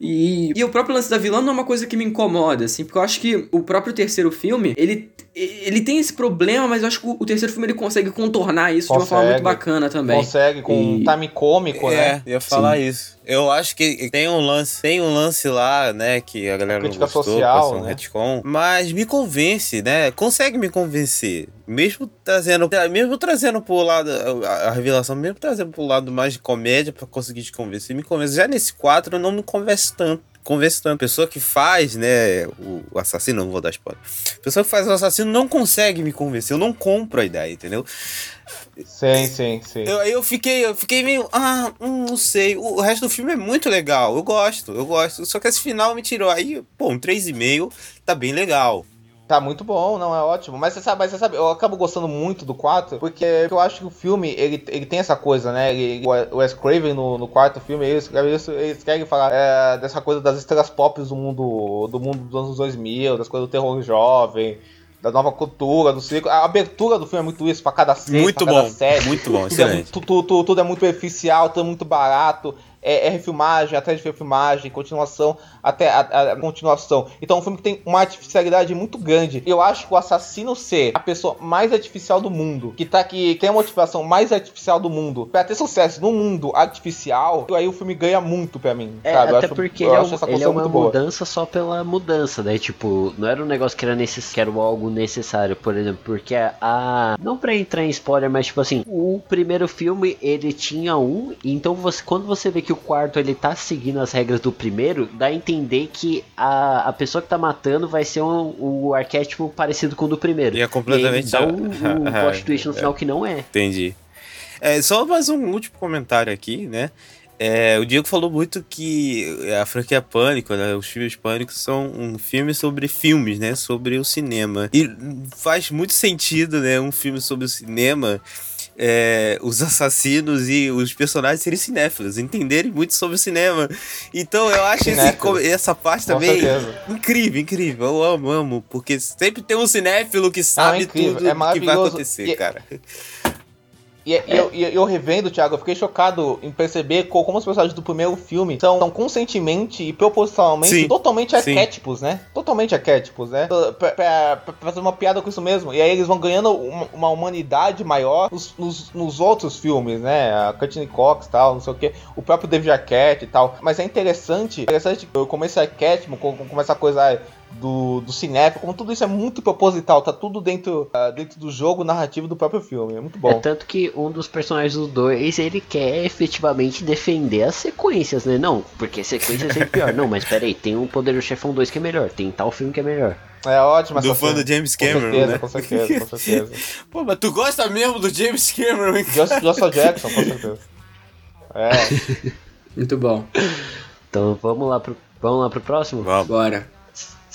e, e o próprio lance da vilã não é uma coisa que me incomoda, assim, porque eu acho que o próprio terceiro filme, ele, ele tem esse problema, mas eu acho que o terceiro filme ele consegue contornar isso consegue, de uma forma muito bacana também. Consegue, com e... um time cômico, é, né? É, ia falar Sim. isso. Eu acho que tem um lance, tem um lance lá, né, que a galera a não gostou, social, um né? retcon, mas me convence, né? Consegue me convencer. Mesmo trazendo, mesmo trazendo pro lado a, a revelação, mesmo trazendo pro lado mais de comédia para conseguir te convencer, me convence. Já nesse quadro não me convence tanto conversando. Pessoa que faz, né, o, assassino, não vou dar spoiler. Pessoa que faz o assassino não consegue me convencer, eu não compro a ideia, entendeu? Sim, sim, sim. Eu, eu fiquei, eu fiquei meio, ah, hum, não sei. O, o, resto do filme é muito legal, eu gosto, eu gosto. Só que esse final me tirou aí, pô, um 3,5 tá bem legal. Tá muito bom, não é ótimo. Mas você sabe, mas você sabe, eu acabo gostando muito do 4, porque eu acho que o filme, ele, ele tem essa coisa, né? Ele, o Wes Craven no, no quarto filme, eles, eles querem falar é, dessa coisa das estrelas pop do mundo, do mundo dos anos 2000, das coisas do terror jovem, da nova cultura, do ciclo. A abertura do filme é muito isso, pra cada cena, muito pra bom, cada série. Muito bom, tudo é, tudo, tudo, tudo, é muito superficial, tudo é muito barato é, é refilmagem, atrás de refilmagem, continuação, até a, a, continuação. Então é um filme que tem uma artificialidade muito grande. Eu acho que o assassino ser a pessoa mais artificial do mundo, que tá aqui, tem a motivação mais artificial do mundo, pra ter sucesso no mundo artificial, aí o filme ganha muito pra mim. É, sabe? até acho, porque ele, é, um, ele é uma mudança boa. só pela mudança, né? Tipo, não era um negócio que era necessário, era algo necessário, por exemplo, porque a. Não pra entrar em spoiler, mas tipo assim, o primeiro filme ele tinha um, então você, quando você vê que o quarto ele tá seguindo as regras do primeiro, dá a entender que a, a pessoa que tá matando vai ser um, um arquétipo parecido com o do primeiro. E é completamente. E dá um, um plot twist no final que não é. Entendi. É, só mais um último comentário aqui, né? É, o Diego falou muito que a franquia Pânico, né, os filmes Pânico são um filme sobre filmes, né, sobre o cinema. E faz muito sentido, né, um filme sobre o cinema, é, os assassinos e os personagens serem cinéfilos, entenderem muito sobre o cinema. Então eu acho esse, essa parte também incrível, incrível. Eu amo, amo, porque sempre tem um cinéfilo que sabe incrível, tudo é que vai acontecer, E- cara. E, e eu, e eu revendo, Thiago, eu fiquei chocado em perceber co- como os personagens do primeiro filme são, são conscientemente e propositalmente Sim, totalmente sim. arquétipos, né? Totalmente arquétipos, né? Pra, pra- pra fazer uma piada com isso mesmo. E aí eles vão ganhando uma, uma humanidade maior nos, nos, nos outros filmes, né? A Courtney Cox e tal, não sei o que. O próprio David Arquette e tal. Mas é interessante, interessante como esse arquétipo, como, como essa coisa do, do cinéfilo, como tudo isso é muito proposital, tá tudo dentro, ah, dentro do jogo narrativo do próprio filme. É muito bom. É tanto que um dos personagens do 2, ele quer efetivamente defender as sequências, né? Não, porque sequência é sempre pior. Não, mas peraí, tem um Poder do Chefão 2 que é melhor, tem tal filme que é melhor. É ótimo Do fã do James Com Cameron, certeza, né? com certeza, com certeza. Pô, mas tu gosta mesmo do James Cameron, hein? Josh, Joshua Jackson, com certeza. É, Muito bom. Então vamos lá pro, vamos lá pro próximo? Vamos. Bora.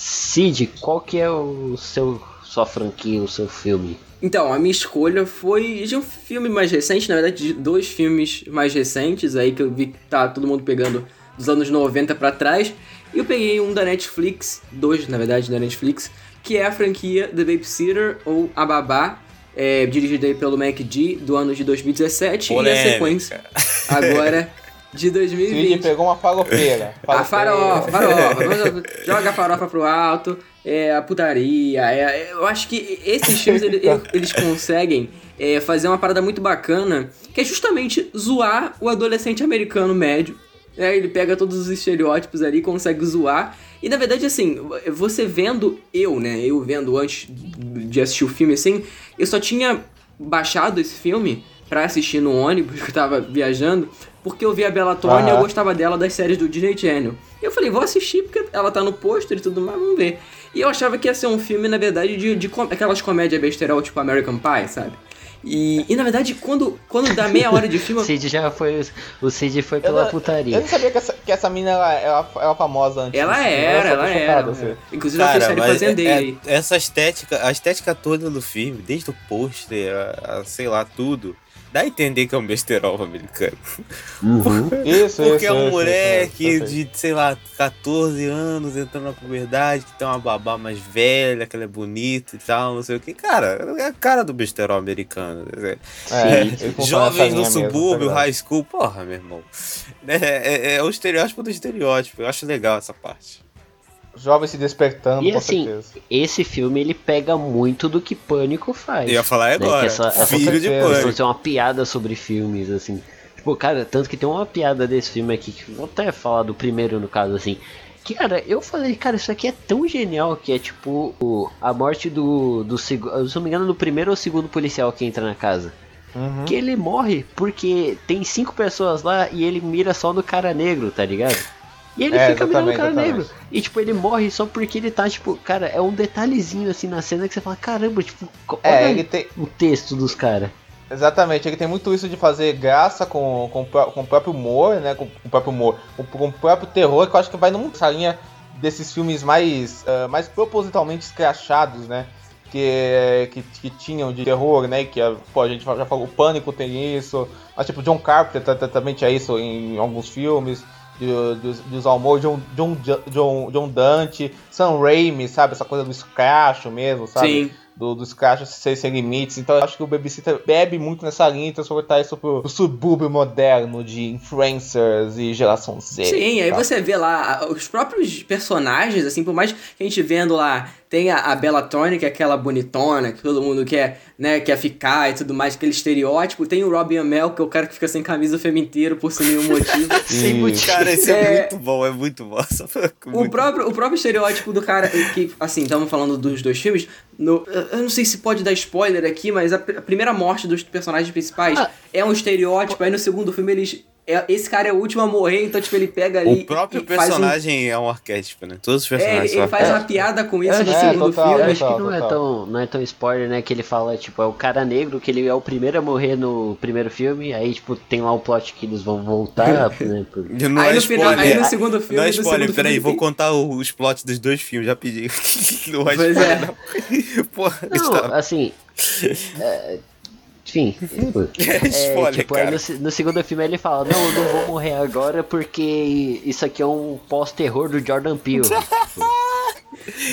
Cid, qual que é o seu sua franquia, o seu filme? Então, a minha escolha foi de um filme mais recente, na verdade, de dois filmes mais recentes aí que eu vi que tá todo mundo pegando dos anos 90 pra trás. E eu peguei um da Netflix, dois na verdade da Netflix, que é a franquia The Babysitter ou A Babá, é, dirigida aí pelo Mac G, do ano de 2017 e a Polêmica. sequência agora de Cid 2020. pegou uma farofeira. A farofa, farofa. Joga a farofa pro alto, é, a putaria. é- é- eu acho que esses filmes ele- ele- eles conseguem é, fazer uma parada muito bacana, que é justamente zoar o adolescente americano médio. É, ele pega todos os estereótipos ali, consegue zoar. E na verdade, assim, você vendo, eu, né? Eu vendo antes de assistir o filme, assim, eu só tinha baixado esse filme pra assistir no ônibus que eu tava viajando, porque eu vi a Bella Thorne e eu gostava dela das séries do Disney Channel. E eu falei, vou assistir porque ela tá no pôster e tudo mais, vamos ver. E eu achava que ia ser um filme, na verdade, de, de com- aquelas comédias besterol, tipo American Pie, sabe? E, e na verdade, quando, quando dá meia hora de filme, O eu- Cid já foi. O Cid foi Eu pela não- putaria. Eu não sabia que essa, que essa mina era, era, era famosa antes. ela disso. era, ela era. assim. Inclusive, ela fez série Fazendeira é- aí. essa estética, a estética toda do filme, desde o pôster, a, a sei lá, tudo, dá a entender que é um besterol americano. Uhum. Isso, Porque isso, é um isso, moleque isso, de, sei lá, 14 anos entrando na puberdade, que tem uma babá mais velha, que ela é bonita e tal, não sei o que. Cara, é a cara do besterol americano. É, nessa Jovens no mesmo, subúrbio, tá ligado? high school, porra, meu irmão. É, é- é o estereótipo do estereótipo. Eu acho legal essa parte. Jovem se despertando, E com assim, certeza. esse filme ele pega muito do que Pânico faz. Eu ia falar né? agora. Que essa- essa- filho de pânico. uma piada sobre filmes, assim. Tipo, cara, tanto que tem uma piada desse filme aqui, que vou até falar do primeiro no caso, assim. Que, cara, eu falei, cara, isso aqui é tão genial que é tipo o- a morte do, do segundo. Se não me engano, do primeiro ou segundo policial que entra na casa. Uhum. Que ele morre porque tem cinco pessoas lá e ele mira só no cara negro, tá ligado? E ele É, fica mirando no exatamente, cara exatamente. negro. E tipo, ele morre só porque ele tá, tipo, cara, é um detalhezinho assim na cena que você fala, caramba, tipo, olha É, ele tem. o texto dos caras. Exatamente, ele tem muito isso de fazer graça com, com, o com o próprio humor, né? Com, com o próprio humor, com, com o próprio terror, que eu acho que vai nessa linha desses filmes mais, ah, mais propositalmente escrachados, né? Que, que, que tinham de terror, né? Que pô, a gente já falou, o Pânico tem isso, mas tipo, John Carpenter também tinha isso em alguns filmes. O humor, John, John, John, John Dante, Sam Raimi, sabe? Essa coisa do escracho mesmo, sabe? Sim. do, dos crachos sem, sem limites. Então eu acho que o Babysitter bebe muito nessa linha e transportar isso pro, pro subúrbio moderno de influencers e geração Z. Sim, aí tá? você vê lá os próprios personagens, assim, por mais que a gente vendo lá, tem a, a Bella Thorne, que é aquela bonitona, que todo mundo quer, né, quer ficar e tudo mais, aquele estereótipo. Tem o Robin Amell, que é o cara que fica sem camisa o filme inteiro por sem nenhum motivo. Sem motivo. Cara, esse é, É. muito bom, é muito bom. O muito- próprio, o próprio estereótipo do cara, que, assim, estamos falando dos dois filmes. no- eu não sei se pode dar spoiler aqui, mas a, a primeira morte dos personagens principais Ah. é um estereótipo. Aí no segundo filme eles é- esse cara é o último a morrer, então, tipo, ele pega ali. O próprio e faz um- personagem é um arquétipo, né? Todos os É, personagens ele, ele são faz uma piada com isso É, no é, segundo total, filme. Eu acho que não é, tão, não é tão spoiler, né? Que ele fala, tipo, é o cara negro, que ele é o primeiro a morrer no primeiro filme, aí, tipo, tem lá o plot que eles vão voltar, né? por- Não aí, é no final, aí no segundo filme. Não é spoiler, peraí, vou contar o- os plots dos dois filmes, já pedi. Não é Pois spoiler, é. não. Porra, Não, está- assim. é, enfim. tipo, É spoiler, tipo, aí cara. no, no segundo filme ele fala, não, eu não vou morrer agora porque isso aqui é um pós-terror do Jordan Peele.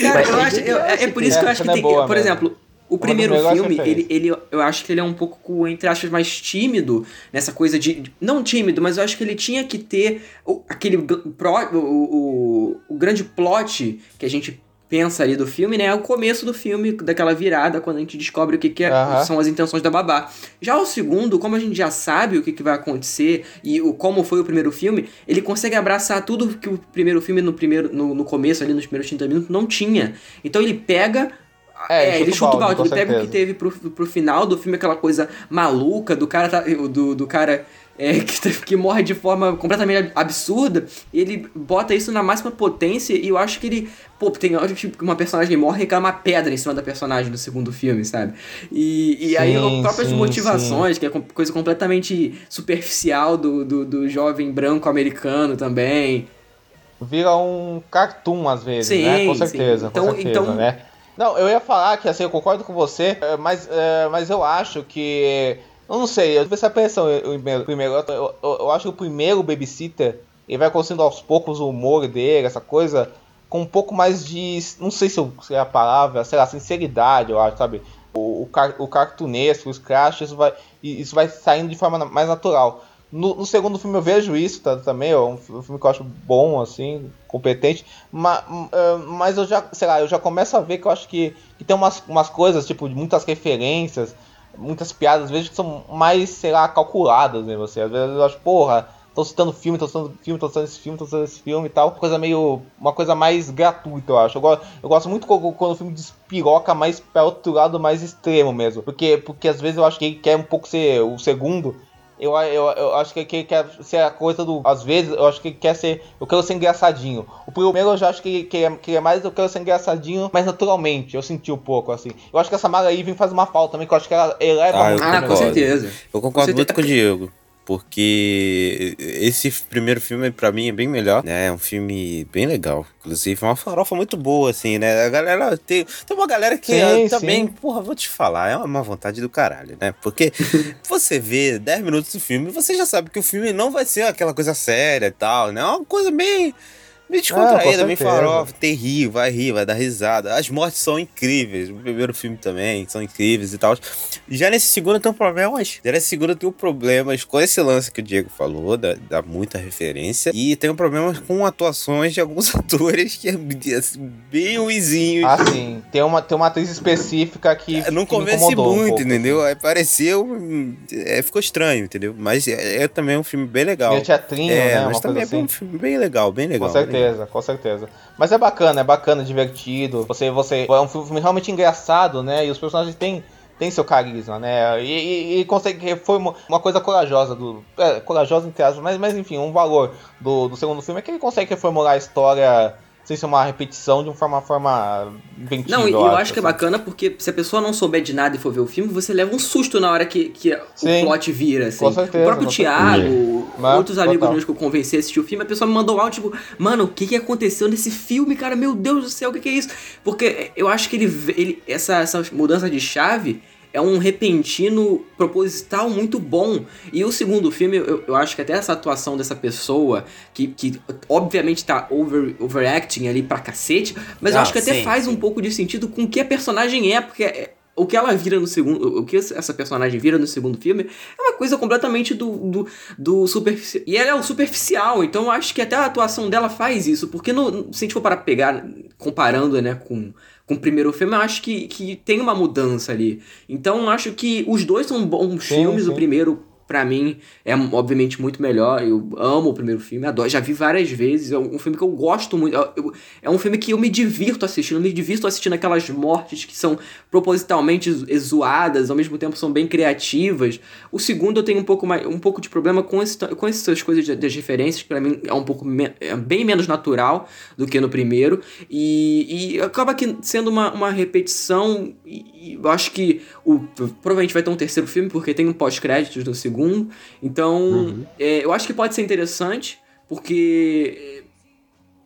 Cara, eu acho, eu- é, é por isso que eu É, acho que cena é tem. boa por exemplo, o primeiro filme, ele, ele, eu acho que ele é um pouco, entre aspas, mais tímido nessa coisa de. Não tímido, mas eu acho que ele tinha que ter o- aquele pro- o, o, o grande plot que a gente pensa ali do filme, né? É o começo do filme, daquela virada, quando a gente descobre o que, que é- são as intenções da babá. Já o segundo, como a gente já sabe o que, que vai acontecer e o, como foi o primeiro filme, ele consegue abraçar tudo que o primeiro filme no primeiro no, no começo ali nos primeiros 30 minutos não tinha. Então ele pega É, é, ele chuta o balde, ele pega o que teve pro, pro final do filme, aquela coisa maluca do cara, tá- do, do cara é, que, que morre de forma completamente absurda, ele bota isso na máxima potência, e eu acho que ele, pô, tem hora que uma personagem morre e cai uma pedra em cima da personagem do segundo filme, sabe? E, e aí Sim, as próprias sim, motivações, que é coisa completamente superficial do, do, do jovem branco americano também, Vira um cartoon às vezes, Sim, né? Com sim. certeza, Então- com certeza, então- né? Não, eu ia falar que assim, eu concordo com você, é, mas, é, mas eu acho que. Eu não sei, eu tive essa. Eu, eu- primeiro, eu, eu, eu acho que o primeiro babysitter ele vai conseguindo aos poucos o humor dele, essa coisa, com um pouco mais de. Não sei se, se é a palavra, sei lá, sinceridade, eu acho, sabe? O, o, o cartunesco, o scratch, isso vai, isso vai saindo de forma mais natural. No, no segundo filme eu vejo isso tá, também, é um, fi- filme que eu acho bom, assim, competente, mas, mas eu já, sei lá, eu já começo a ver que eu acho que, que tem umas, umas coisas, tipo, de muitas referências, muitas piadas, às vezes que são mais, sei lá, calculadas mesmo, assim, às vezes eu acho, porra, tô citando filme, tô citando filme, tô citando esse filme, tô citando esse filme e tal, coisa meio, uma coisa mais gratuita, eu acho, eu gosto, eu gosto muito quando, o filme despiroca mais para outro lado mais extremo mesmo, porque, porque às vezes eu acho que ele quer um pouco ser o segundo, eu, eu, eu acho que ele quer ser a coisa do. Às vezes, eu acho que ele quer ser. Eu quero ser engraçadinho. O primeiro eu já acho que, ele- que, é, que é mais eu quero ser engraçadinho, mas naturalmente. Eu senti um pouco, assim. Eu acho que essa Mara Even faz uma falta também, que eu acho que ela eleva Ah, eu muito. Ah, com certeza. Eu concordo Com muito com o Diego. Porque esse primeiro filme, pra mim, é bem melhor. né? É um filme bem legal. Inclusive, é uma farofa muito boa, assim, né? A galera. Tem, tem uma galera que Sim, ah, também, sim. porra, vou te falar, é uma vontade do caralho, né? Porque você vê 10 minutos do filme, você já sabe que o filme não vai ser aquela coisa séria e tal, né? É uma coisa bem. Bem descontraída, com bem certeza. farofa, tem rir, vai rir, vai dar risada. As mortes são incríveis. O primeiro filme também são incríveis e tal. Já nesse segundo tem um problemas. Já nesse segundo tem um problemas com esse lance que o Diego falou, dá, dá muita referência. E tem um problema com atuações de alguns atores que é assim, bem ruizinhos. Ah, sim. Tem uma, tem uma atriz específica que. não que me convence um muito, pouco. entendeu? Aí pareceu. É, ficou estranho, entendeu? Mas é, é também um filme bem legal. Meio teatrinho, é, né? mas Uma também é assim. um filme bem legal, bem legal. Com bem legal. Certeza, com certeza. Mas é bacana, é bacana, divertido. Você, você é um filme realmente engraçado, né? E os personagens têm, têm seu carisma, né? E, e, e consegue foi uma, uma coisa corajosa do, é, corajosa entre aspas, mas, mas enfim, um valor do, do segundo filme é que ele consegue reformular a história sem ser uma repetição de uma forma, forma inventiva. Não, e eu acho, que é assim. bacana porque se a pessoa não souber de nada e for ver o filme, você leva um susto na hora que, que o Sim. plot vira, assim. Com certeza, o próprio Thiago, Mas, outros amigos total. meus que eu convenci a assistir o filme, a pessoa me mandou um áudio, tipo, mano, o que que aconteceu nesse filme, cara? Meu Deus do céu, o que que é isso? Porque eu acho que ele, ele essa, essa mudança de chave é um repentino proposital muito bom. E o segundo filme, eu, eu acho que até essa atuação dessa pessoa, que, que obviamente tá over, overacting ali pra cacete, mas eu Ah, acho que até sim, faz sim. um pouco de sentido com o que a personagem é, porque é- o que ela vira no segundo. O que essa personagem vira no segundo filme é uma coisa completamente do, do, do superficial. E ela é o superficial, então eu acho que até a atuação dela faz isso, porque no, se a gente for para pegar, comparando, né, com, com o primeiro filme, eu acho que, que tem uma mudança ali. Então acho que os dois são bons Sim, filmes, sim. o primeiro pra mim, é obviamente muito melhor. Eu amo o primeiro filme, adoro. Já vi várias vezes. É um filme que eu gosto muito. Eu, é um filme que eu me divirto assistindo. Eu me divirto assistindo aquelas mortes que são propositalmente zoadas, ao mesmo tempo são bem criativas. O segundo eu tenho um pouco, mais, um pouco de problema com, esse, com essas coisas das referências, que pra mim é um pouco é bem menos natural do que no primeiro. E, e acaba que sendo uma, uma repetição. E, e eu acho que o, provavelmente vai ter um terceiro filme, porque tem um pós-créditos no segundo. Então, uhum. é, eu acho que pode ser interessante, porque.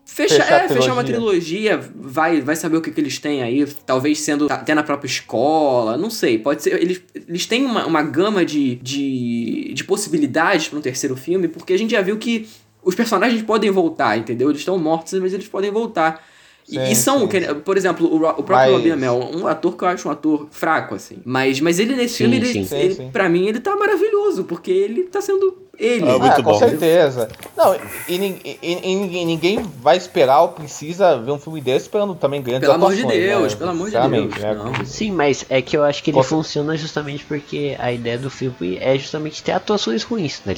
Fecha, fechar, é, fechar uma trilogia, vai, vai saber o que, que eles têm aí, talvez sendo até na própria escola, não sei, pode ser. Eles, eles têm uma, uma gama de, de, de possibilidades para um terceiro filme, porque a gente já viu que os personagens podem voltar, entendeu? Eles estão mortos, mas eles podem voltar. Sim, e, são, sim. por exemplo, o, o próprio mas... Robin Amell, um ator que eu acho um ator fraco, assim. Mas, mas ele nesse sim, filme, ele, sim, ele, pra mim, ele tá maravilhoso, porque ele tá sendo ele. É, ah, com bom. certeza. Não, e, e, e, ninguém vai esperar ou precisa ver um filme desse esperando também grandes Pelo amor de Deus, né? pelo amor de Deus. Né? Sim, mas é que eu acho que ele Posso... funciona justamente porque a ideia do filme é justamente ter atuações ruins, né?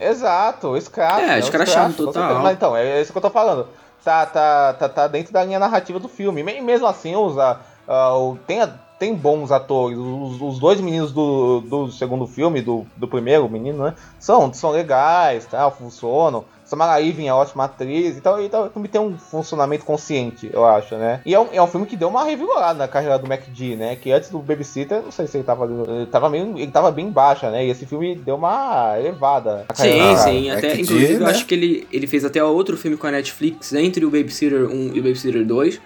Exato, escracho. É, escrachado total. Mas então, é isso que eu tô falando tá, tá, tá, tá dentro da linha narrativa do filme. E mesmo assim, usa, uh, tem, tem bons atores. Os, os dois meninos do, do segundo filme, do, do primeiro menino, né? São, são legais, tá? funcionam. Samara Weaving é ótima atriz, então, então o filme tem um funcionamento consciente, eu acho, né? E é um, é um filme que deu uma revigorada na carreira do MacD, né? Que antes do Babysitter, não sei se ele tava ele tava meio, ele tava bem baixa, né? E esse filme deu uma elevada. Sim, sim, até inclusive né? eu acho que ele, ele fez até outro filme com a Netflix entre o Babysitter 1 e o Babysitter 2,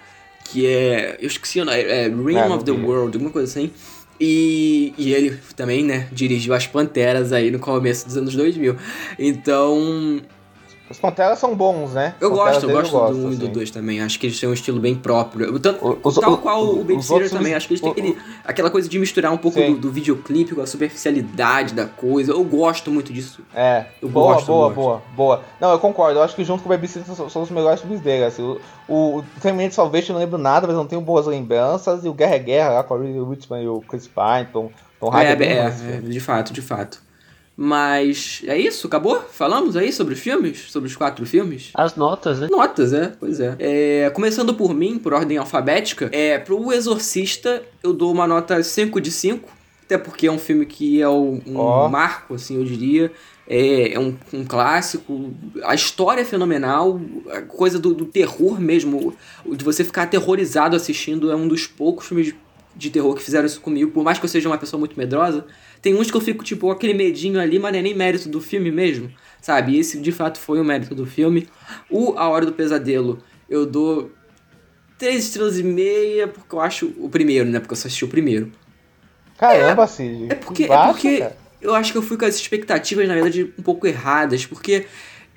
que é, eu esqueci o nome, é Ring é, of the World, alguma coisa assim. E, e ele também, né, dirigiu as Panteras aí no começo dos anos 2000. Então, os Panteras são bons, né? Eu gosto, eu gosto, do 1 um e do 2 assim. também. Acho que eles têm um estilo bem próprio. Tanto, os, tal qual o, o Babysitter também. Acho que eles têm aquele, aquela coisa de misturar um pouco do, do, videoclipe com a superficialidade da coisa. Eu gosto muito disso. É. Eu boa, gosto, boa, boa, boa. Não, eu concordo. Eu acho que junto com o Babysitter são, são os melhores filmes dele. Assim. O, o Terminator Salvation eu não lembro nada, mas não tenho boas lembranças. E o Guerra é Guerra lá com a Reed Whitman e o Chris Pine. Tom, Tom é, é, é, de fato, de fato. Mas é isso, acabou? Falamos aí sobre os filmes? Sobre os quatro filmes? As notas, né? Notas, é, pois é. é começando por mim, por ordem alfabética, é, pro Exorcista eu dou uma nota 5 de 5, até porque é um filme que é um, oh. marco, assim, eu diria. É, é um, um, clássico. A história é fenomenal. A coisa do, do, terror mesmo, de você ficar aterrorizado assistindo, é um dos poucos filmes de, de terror que fizeram isso comigo. Por mais que eu seja uma pessoa muito medrosa, tem uns que eu fico, tipo, aquele medinho ali, mas não é nem mérito do filme mesmo, sabe? E esse, de fato, foi o mérito do filme. O A Hora do Pesadelo, eu dou três estrelas e meia, porque eu acho o primeiro, né? Porque eu só assisti o primeiro. Caramba, é, Cid. É porque, é porque eu acho que eu fui com as expectativas, na verdade, um pouco erradas, porque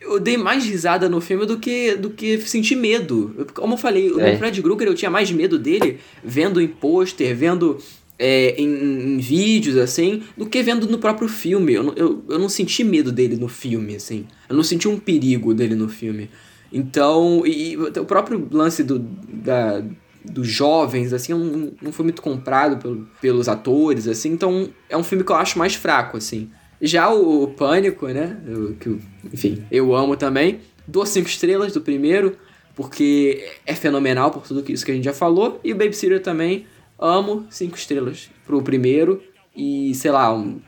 eu dei mais risada no filme do que, do que senti medo. Eu, como eu falei, é. o Fred Krueger eu tinha mais medo dele vendo em pôster, vendo é, em, em, vídeos, assim, do que vendo no próprio filme. Eu, eu, eu não senti medo dele no filme, assim. Eu não senti um perigo dele no filme. Então, e, e o próprio lance do, da, dos jovens, assim, não, não foi muito comprado pelo, pelos atores, assim. Então, é um filme que eu acho mais fraco, assim. Já o, o Pânico, né, eu, que, enfim, eu amo também. Dou cinco estrelas do primeiro, porque é fenomenal por tudo isso que a gente já falou. E o Babysitter também Amo, cinco estrelas pro primeiro e, sei lá, um,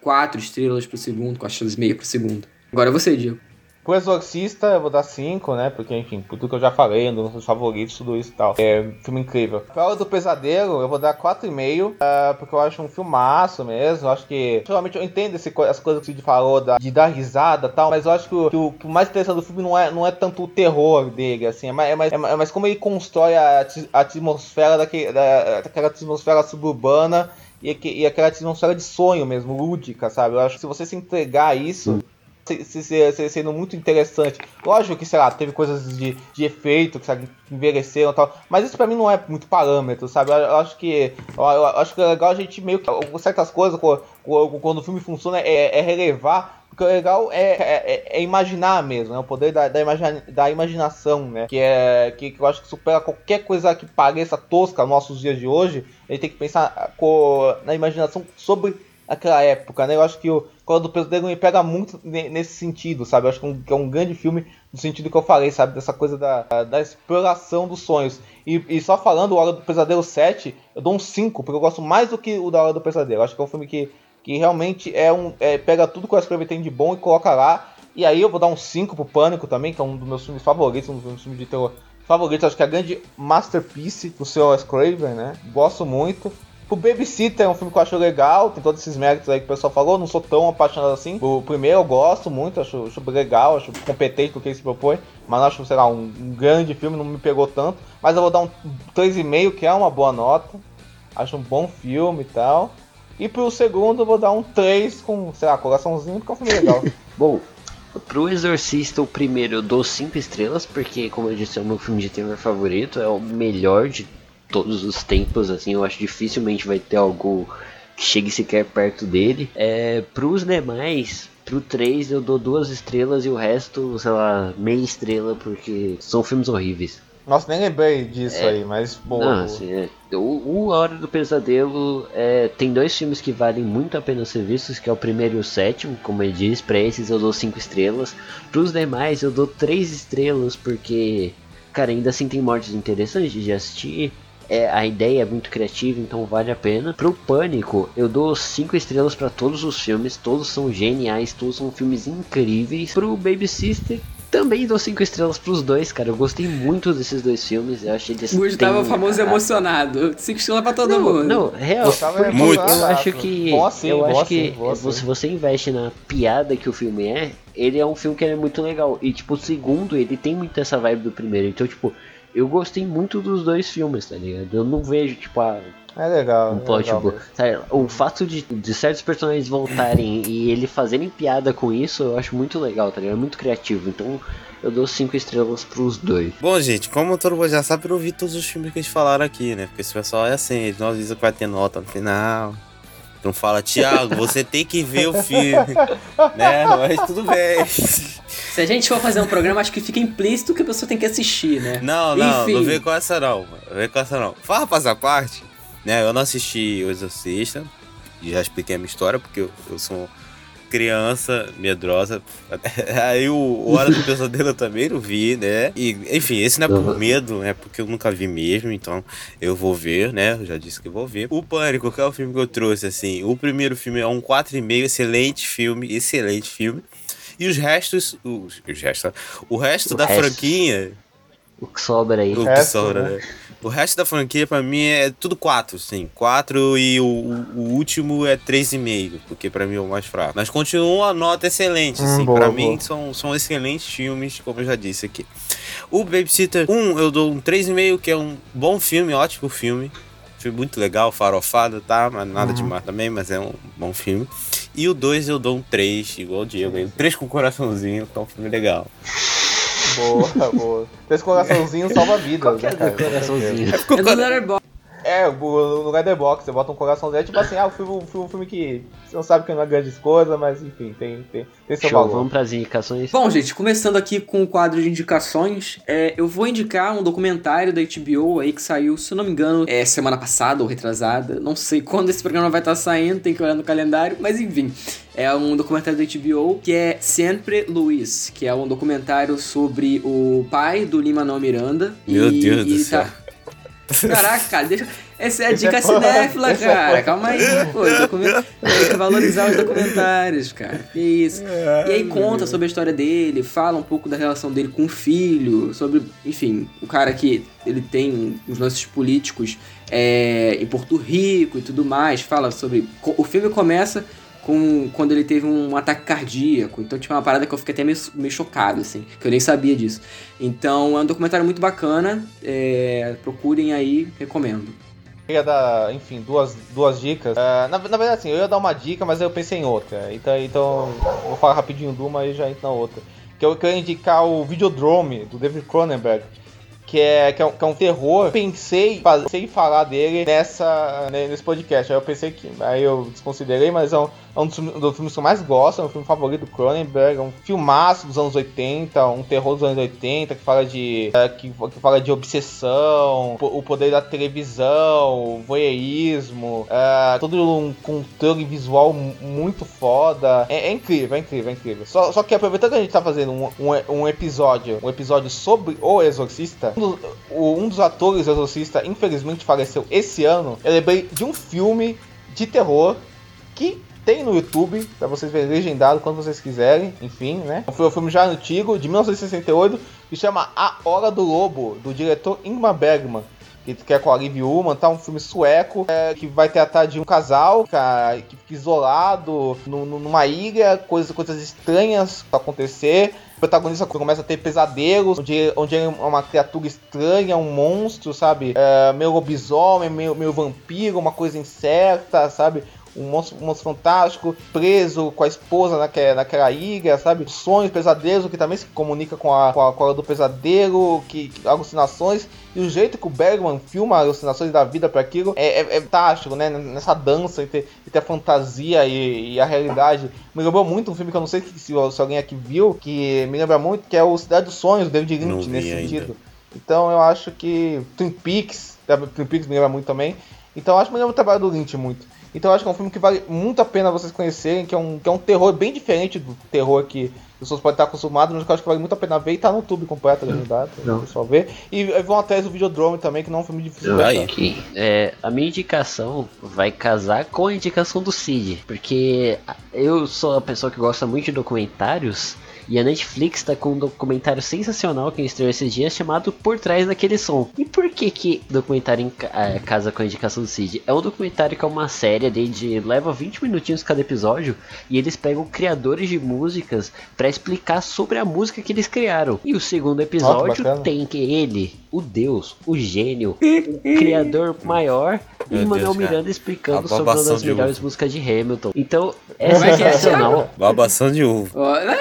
quatro estrelas pro segundo, quatro estrelas e meia pro segundo. Agora você, Diego. Pro Exorcista eu vou dar 5, né? Porque, enfim, por tudo que eu já falei, um dos meus favoritos, tudo isso e tal. É filme incrível. Pra Hora do Pesadelo, eu vou dar 4,5, uh, é, porque eu acho um filmaço mesmo. Eu acho que. Geralmente eu entendo esse, as coisas que o Cid falou da, de dar risada e tal, mas eu acho que, o, que o, que o mais interessante do filme não é, não é tanto o terror dele, assim, é mais, é mais, é mais como ele constrói a, a atmosfera daquele, da, daquela atmosfera suburbana e, e aquela atmosfera de sonho mesmo, lúdica, sabe? Eu acho que se você se entregar a isso sendo muito interessante. Lógico que, sei lá, teve coisas de, de efeito que sabe, envelheceram e tal, mas isso pra mim não é muito parâmetro, sabe? Eu, eu acho que eu, eu, acho que é legal a gente meio que certas coisas quando, o filme funciona é, é relevar porque o legal é, é, é, imaginar mesmo, né? O poder da, da, imagina, da imaginação, né? Que é que, que, eu acho que supera qualquer coisa que pareça tosca nos nossos dias de hoje. A gente tem que pensar na imaginação sobre daquela época, né? Eu acho que o Clã do Pesadelo me pega muito nesse sentido, sabe? Eu acho que é, um, que é um grande filme no sentido que eu falei, sabe? Dessa coisa da, da exploração dos sonhos. E, e só falando, o Hora do Pesadelo 7, eu dou um 5, porque eu gosto mais do que o da Hora do Pesadelo. Eu acho que é um filme que, que realmente é um, é, pega tudo que o Wes tem de bom e coloca lá. E aí eu vou dar um 5 pro Pânico também, que é um dos meus filmes favoritos, um dos meus filmes de terror favoritos. Acho que é a grande masterpiece do seu Wes Craven, né? Gosto muito. O Babysitter é um filme que eu acho legal, tem todos esses méritos aí que o pessoal falou, não sou tão apaixonado assim. O primeiro eu gosto muito, acho, acho legal, acho competente com o que ele se propõe, mas não acho, sei lá, um, um grande filme, não me pegou tanto. Mas eu vou dar um 3,5, que é uma boa nota. Acho um bom filme e tal. E pro segundo eu vou dar um 3 com, sei lá, coraçãozinho, porque é um filme legal. Bom, Pro Exorcista, o primeiro eu dou 5 estrelas, porque, como eu disse, é o meu filme de terror favorito, é o melhor de todos os tempos, assim, eu acho dificilmente vai ter algo que chegue sequer perto dele. É, pros demais, pro 3 eu dou duas estrelas e o resto, sei lá, meia estrela, porque são filmes horríveis. Nossa, nem lembrei disso é. aí, mas bom. Não, assim, é. o, o Hora do Pesadelo é, tem dois filmes que valem muito a pena ser vistos, que é o primeiro e o sétimo, como ele diz. Pra esses eu dou cinco estrelas. Pros demais eu dou três estrelas, porque, cara, ainda assim tem mortes interessantes de assistir. É, a ideia é muito criativa, então vale a pena. Pro Pânico, eu dou 5 estrelas para todos os filmes, todos são geniais, todos são filmes incríveis. Pro Baby Sister, também dou 5 estrelas pros dois, cara. Eu gostei muito desses dois filmes. Eu achei. O Gustavo famoso emocionado. 5 estrelas pra todo não, mundo. Não, real. É muito. Eu acho que. Assim, eu acho que assim, se você investe na piada que o filme é, ele é um filme que é muito legal. E, tipo, o segundo, ele tem muito essa vibe do primeiro. Então, tipo, eu gostei muito dos dois filmes, tá ligado? Eu não vejo, tipo, a. É legal. Um é plot legal sabe, O fato de, de certos personagens voltarem e ele fazerem piada com isso, eu acho muito legal, tá ligado? É muito criativo. Então eu dou 5 estrelas pros dois. Bom, gente, como todo mundo já sabe, eu vi todos os filmes que eles falaram aqui, né? Porque esse pessoal é assim, eles não avisam que vai ter nota no final. Não fala, Thiago, você tem que ver o filme. né? Mas tudo bem. Se a gente for fazer um programa, acho que fica implícito que a pessoa tem que assistir, né? Não, não, Enfim. não vem com essa não. Não vem com essa não. Fala pra essa parte, né? Eu não assisti O Exorcista. Já expliquei a minha história, porque eu, eu sou criança medrosa. Aí o, o Hora do Pesadelo eu também não vi, né? E, enfim, esse não é por medo, é porque eu nunca vi mesmo, então eu vou ver, né? Eu já disse que vou ver. O Pânico, que é o filme que eu trouxe, assim. O primeiro filme é um 4,5, excelente filme, excelente filme. E os restos. Os, os restos o resto o da resto. franquinha. O que sobra aí. O que sobra, né? O resto da franquia, pra mim, é tudo 4, sim. 4 e o, o último é 3,5, porque pra mim é o mais fraco. Mas continua a nota excelente, assim. Hum, boa, pra boa. mim, são, são excelentes filmes, como eu já disse aqui. O Babysitter 1, eu dou um 3,5, que é um bom filme, ótimo filme. Filme muito legal, farofado, tá? Mas nada uhum. demais também, mas é um bom filme. E o 2 eu dou um 3, igual o Diego. 3 com coraçãozinho, que é um filme legal. Boa, boa. Três coraçãozinhos salva vidas, né, cara? Coraçãozinho. É do Letterboxd. É, no Letterboxd, você bota um coraçãozinho, é tipo assim, ah, o filme, um filme que você não sabe que não é grande coisa, mas enfim, tem, tem, tem seu Show, valor. Vamos pras indicações. Bom, gente, começando aqui com o quadro de indicações, é, eu vou indicar um documentário da HBO aí que saiu, se eu não me engano, é semana passada ou retrasada, não sei quando esse programa vai estar saindo, tem que olhar no calendário, mas enfim. É um documentário da HBO que é Sempre Luiz, que é um documentário sobre o pai do Lima Miranda. Meu e, Deus e do céu. Caraca, cara, deixa. Essa é a dica cinéfila, cara. Calma aí, pô. Document... Tem que valorizar os documentários, cara. Que isso. E aí conta sobre a história dele, fala um pouco da relação dele com o filho, sobre, enfim, o cara que ele tem os lances políticos é, em Porto Rico e tudo mais. Fala sobre. O filme começa com quando ele teve um ataque cardíaco. Então, tipo, é uma parada que eu fiquei até meio, meio chocado, assim, que eu nem sabia disso. Então, é um documentário muito bacana. É, procurem aí, recomendo. Eu ia dar, enfim, duas, duas dicas. Uh, na, na, verdade, assim, eu ia dar uma dica, mas eu pensei em outra. Então, então vou falar rapidinho de uma e já entro na outra. Que eu quero indicar o Videodrome, do David Cronenberg que é, que é, um, que é um terror. Pensei, pensei em falar dele nessa, nesse podcast. Aí eu pensei que. Aí eu desconsiderei, mas é um, é um dos, dos filmes que eu mais gosto, é um filme favorito do Cronenberg, é um filmaço dos anos 80, um terror dos anos 80, que fala de. é, que, que fala de obsessão, o poder da televisão, voyeurismo, é, todo um controle visual mu- muito foda. É, é incrível, é incrível, é incrível. Só, só que aproveitando que a gente tá fazendo um, um, um episódio, um episódio sobre o Exorcista, um um dos atores do Exorcista, infelizmente, faleceu esse ano. Eu lembrei de um filme de terror que tem no YouTube, pra vocês verem legendado quando vocês quiserem, enfim, né? Foi um filme já antigo, de 1968, que chama A Hora do Lobo, do diretor Ingmar Bergman. Que, é com a Liv Ullmann, tá? Um filme sueco é, que vai tratar de um casal cara, que fica isolado no- no- numa ilha, coisas, coisas estranhas acontecer. O protagonista começa a ter pesadelos, onde, onde é uma criatura estranha, um monstro, sabe? É, meio lobisomem, meio, meio vampiro, uma coisa incerta, sabe? Um monstro, um monstro fantástico preso com a esposa naquela, naquela ilha, sabe? Sonhos, pesadelos, que também se comunica com a, com a, com a do pesadelo, que, que- alucinações. E o jeito que o Bergman filma alucinações da vida para aquilo é, é, é fantástico, né? Nessa dança entre, entre a fantasia e, e a realidade. Me lembrou muito um filme que eu não sei se, se alguém aqui viu, que me lembra muito, que é o Cidade dos Sonhos, do David Lynch, nesse ainda. sentido. Então eu acho que Twin Peaks? Twin Peaks me lembra muito também. Então eu acho que me lembra o trabalho do Lynch muito. Então eu acho que é um filme que vale muito a pena vocês conhecerem, que é um, que é um terror bem diferente do terror que as pessoas podem estar acostumadas, mas que eu acho que vale muito a pena ver e tá no YouTube completo, legendado, pra o pessoal ver. E vão atrás do Videodrome também, que não é um filme difícil de achar. Ok. É, a minha indicação vai casar com a indicação do Cid, porque eu sou a pessoa que gosta muito de documentários e a Netflix tá com um documentário sensacional que estreou esses dias chamado Por Trás daquele Som. E por que que documentário em ca- é, casa com a indicação do Cid? É um documentário que é uma série de leva 20 minutinhos cada episódio e eles pegam criadores de músicas pra explicar sobre a música que eles criaram. E o segundo episódio bacana. tem que ele, o Deus, o gênio, o criador maior, e Meu Manuel Deus, cara. Miranda explicando A sobre uma das melhores uva. músicas de Hamilton. Então, é Como é é, sensacional. Babação de uva. Né?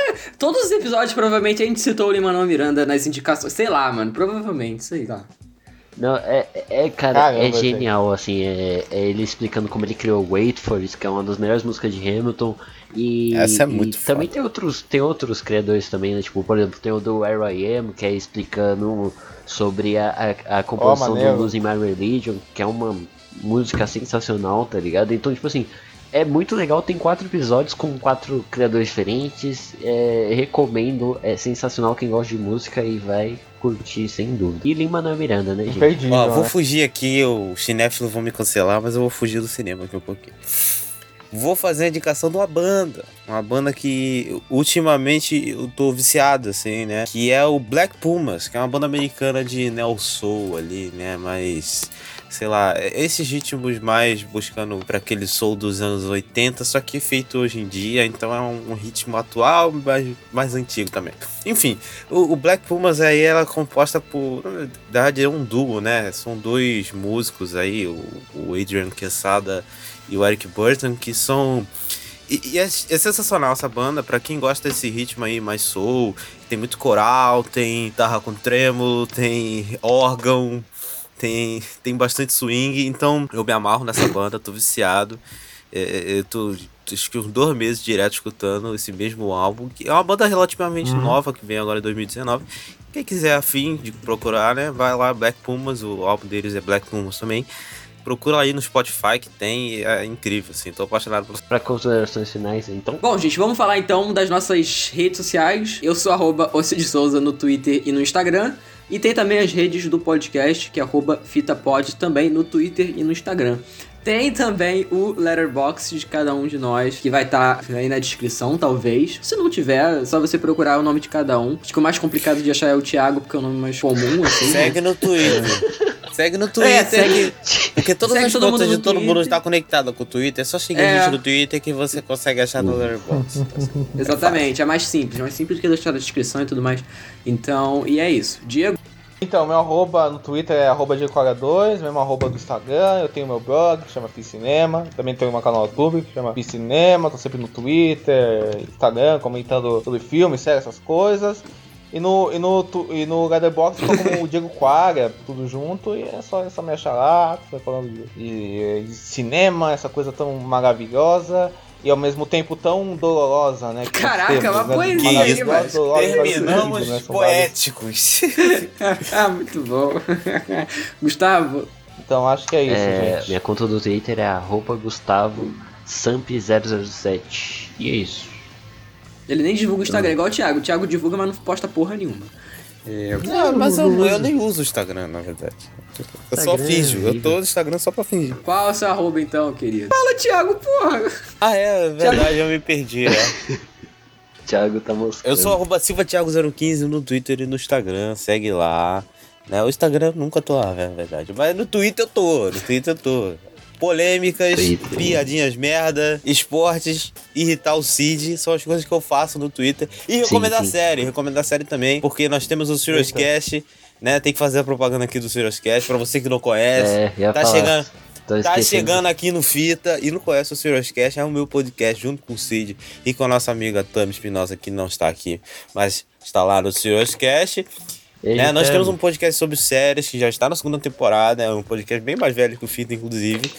Todos os episódios, provavelmente, a gente citou o Lin-Manuel Miranda nas indicações. Sei lá, mano. Provavelmente, sei lá. Não, é, é cara, Caramba, é genial, assim, é, é ele explicando como ele criou Wait For It, que é uma das melhores músicas de Hamilton. E, Essa é e muito também tem outros, tem outros criadores também, né? Tipo, por exemplo, tem o do R.I.M., que é explicando sobre a, a, a composição maneiro. do Losing My Religion, que é uma música sensacional, tá ligado? Então, tipo assim, é muito legal, tem quatro episódios com quatro criadores diferentes. é, recomendo, é sensacional quem gosta de música e vai curtir sem dúvida. E Lima na Miranda, né, gente? Ó, vou né? fugir aqui, os cinéfilos vão me cancelar, mas eu vou fugir do cinema aqui um pouquinho. Vou fazer a indicação de uma banda. Uma banda que ultimamente eu tô viciado, assim, né? Que é o Black Pumas, que é uma banda americana de neo soul ali, né? Mas, sei lá, esses ritmos mais buscando para aquele soul dos anos 80, só que feito hoje em dia, então é um, ritmo atual, mas mais antigo também. Enfim, o, o Black Pumas aí ela é composta por. Na verdade, é um duo, né? São dois músicos aí, o, o Adrian Quesada e o Eric Burton, que são. E, e é, é sensacional essa banda, pra quem gosta desse ritmo aí mais soul, tem muito coral, tem guitarra com trêmulo, tem órgão, tem, tem bastante swing, então eu me amarro nessa banda, tô viciado. É, é, eu tô acho que uns dois meses direto escutando esse mesmo álbum, que é uma banda relativamente nova, que vem agora em 2019. Quem quiser afim de procurar, né, vai lá, Black Pumas, o álbum deles é Black Pumas também. Procura aí no Spotify que tem, é incrível, assim, tô apaixonado por Pra considerações finais, então. Bom, gente, vamos falar então das nossas redes sociais. Eu sou arroba Souza no Twitter e no Instagram. E tem também as redes do podcast, que é arroba FitaPod, também no Twitter e no Instagram. Tem também o letterbox de cada um de nós, que vai estar aí na descrição, talvez. Se não tiver, é só você procurar o nome de cada um. Acho que o mais complicado de achar é o Thiago, porque é o nome mais comum, assim. né? Segue no Twitter. segue no Twitter. É, segue- que- porque todas segue as todo mundo contas de todo mundo Twitter. está conectada com o Twitter. É só seguir É. a gente no Twitter que você consegue achar no Letterboxd. Exatamente, é mais simples, mais simples do que deixar na descrição e tudo mais. Então, e é isso. Diego, Então, meu arroba no Twitter é arroba Diego2, mesmo arroba do Instagram, eu tenho meu blog que chama Cinema, também tenho meu canal no YouTube que chama Cinema, tô sempre no Twitter, Instagram, comentando sobre filmes, séries, essas coisas. E no, e no, e no Letterboxd tô como o Diego Quaria, tudo junto, e é só, é só me achar lá, tô falando de, de- de cinema, essa coisa tão maravilhosa. e ao mesmo tempo tão dolorosa, né? Caraca, temos, uma né? poesia aí, dolorosas do Terminamos né? Poéticos. ah, muito bom. Gustavo, Então acho que é isso, É, gente. minha conta do Twitter é arroba Gustavo Samp007. E é isso. Ele nem divulga o Instagram, igual o Thiago. O Thiago divulga, mas não posta porra nenhuma. É, Não, mas eu, eu nem uso o Instagram, na verdade. Eu só Instagram, finjo. Eu tô no Instagram só pra fingir. Qual é o seu arroba então, querido? Fala, Thiago, porra! Ah, é, é verdade, eu me perdi. É. Thiago tá mostrando. Eu sou arroba Silva Thiago015 no Twitter e no Instagram, segue lá. Né? O Instagram eu nunca tô lá, é verdade. Mas no Twitter eu tô, no Twitter eu tô. Polêmicas, Twitter. piadinhas merda, esportes, irritar o Cid, são as coisas que eu faço no Twitter. E recomendar sim. série, recomendar série também, porque nós temos o Seriouscast, né? Tem que fazer a propaganda aqui do Seriouscast, pra você que não conhece. É, tá falar. chegando, Tô Tá chegando aqui no Fita e não conhece o Serioscast, é o meu podcast junto com o Cid e com a nossa amiga Tami Espinosa, que não está aqui, mas está lá no Serioscast. Ei, Né? Nós Tami. temos um podcast sobre séries que já está na segunda temporada, é um podcast bem mais velho que o Fita, inclusive.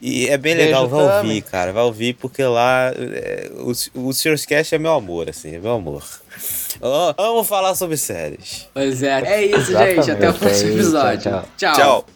E é bem Beijo, legal, vai Tami. ouvir, cara, vai ouvir, porque lá é, o, o Serioscast é meu amor, assim, é meu amor. Eu amo falar sobre séries. Pois é, é isso, Exatamente, gente. Até o próximo é isso, episódio. tchau. tchau. Tchau.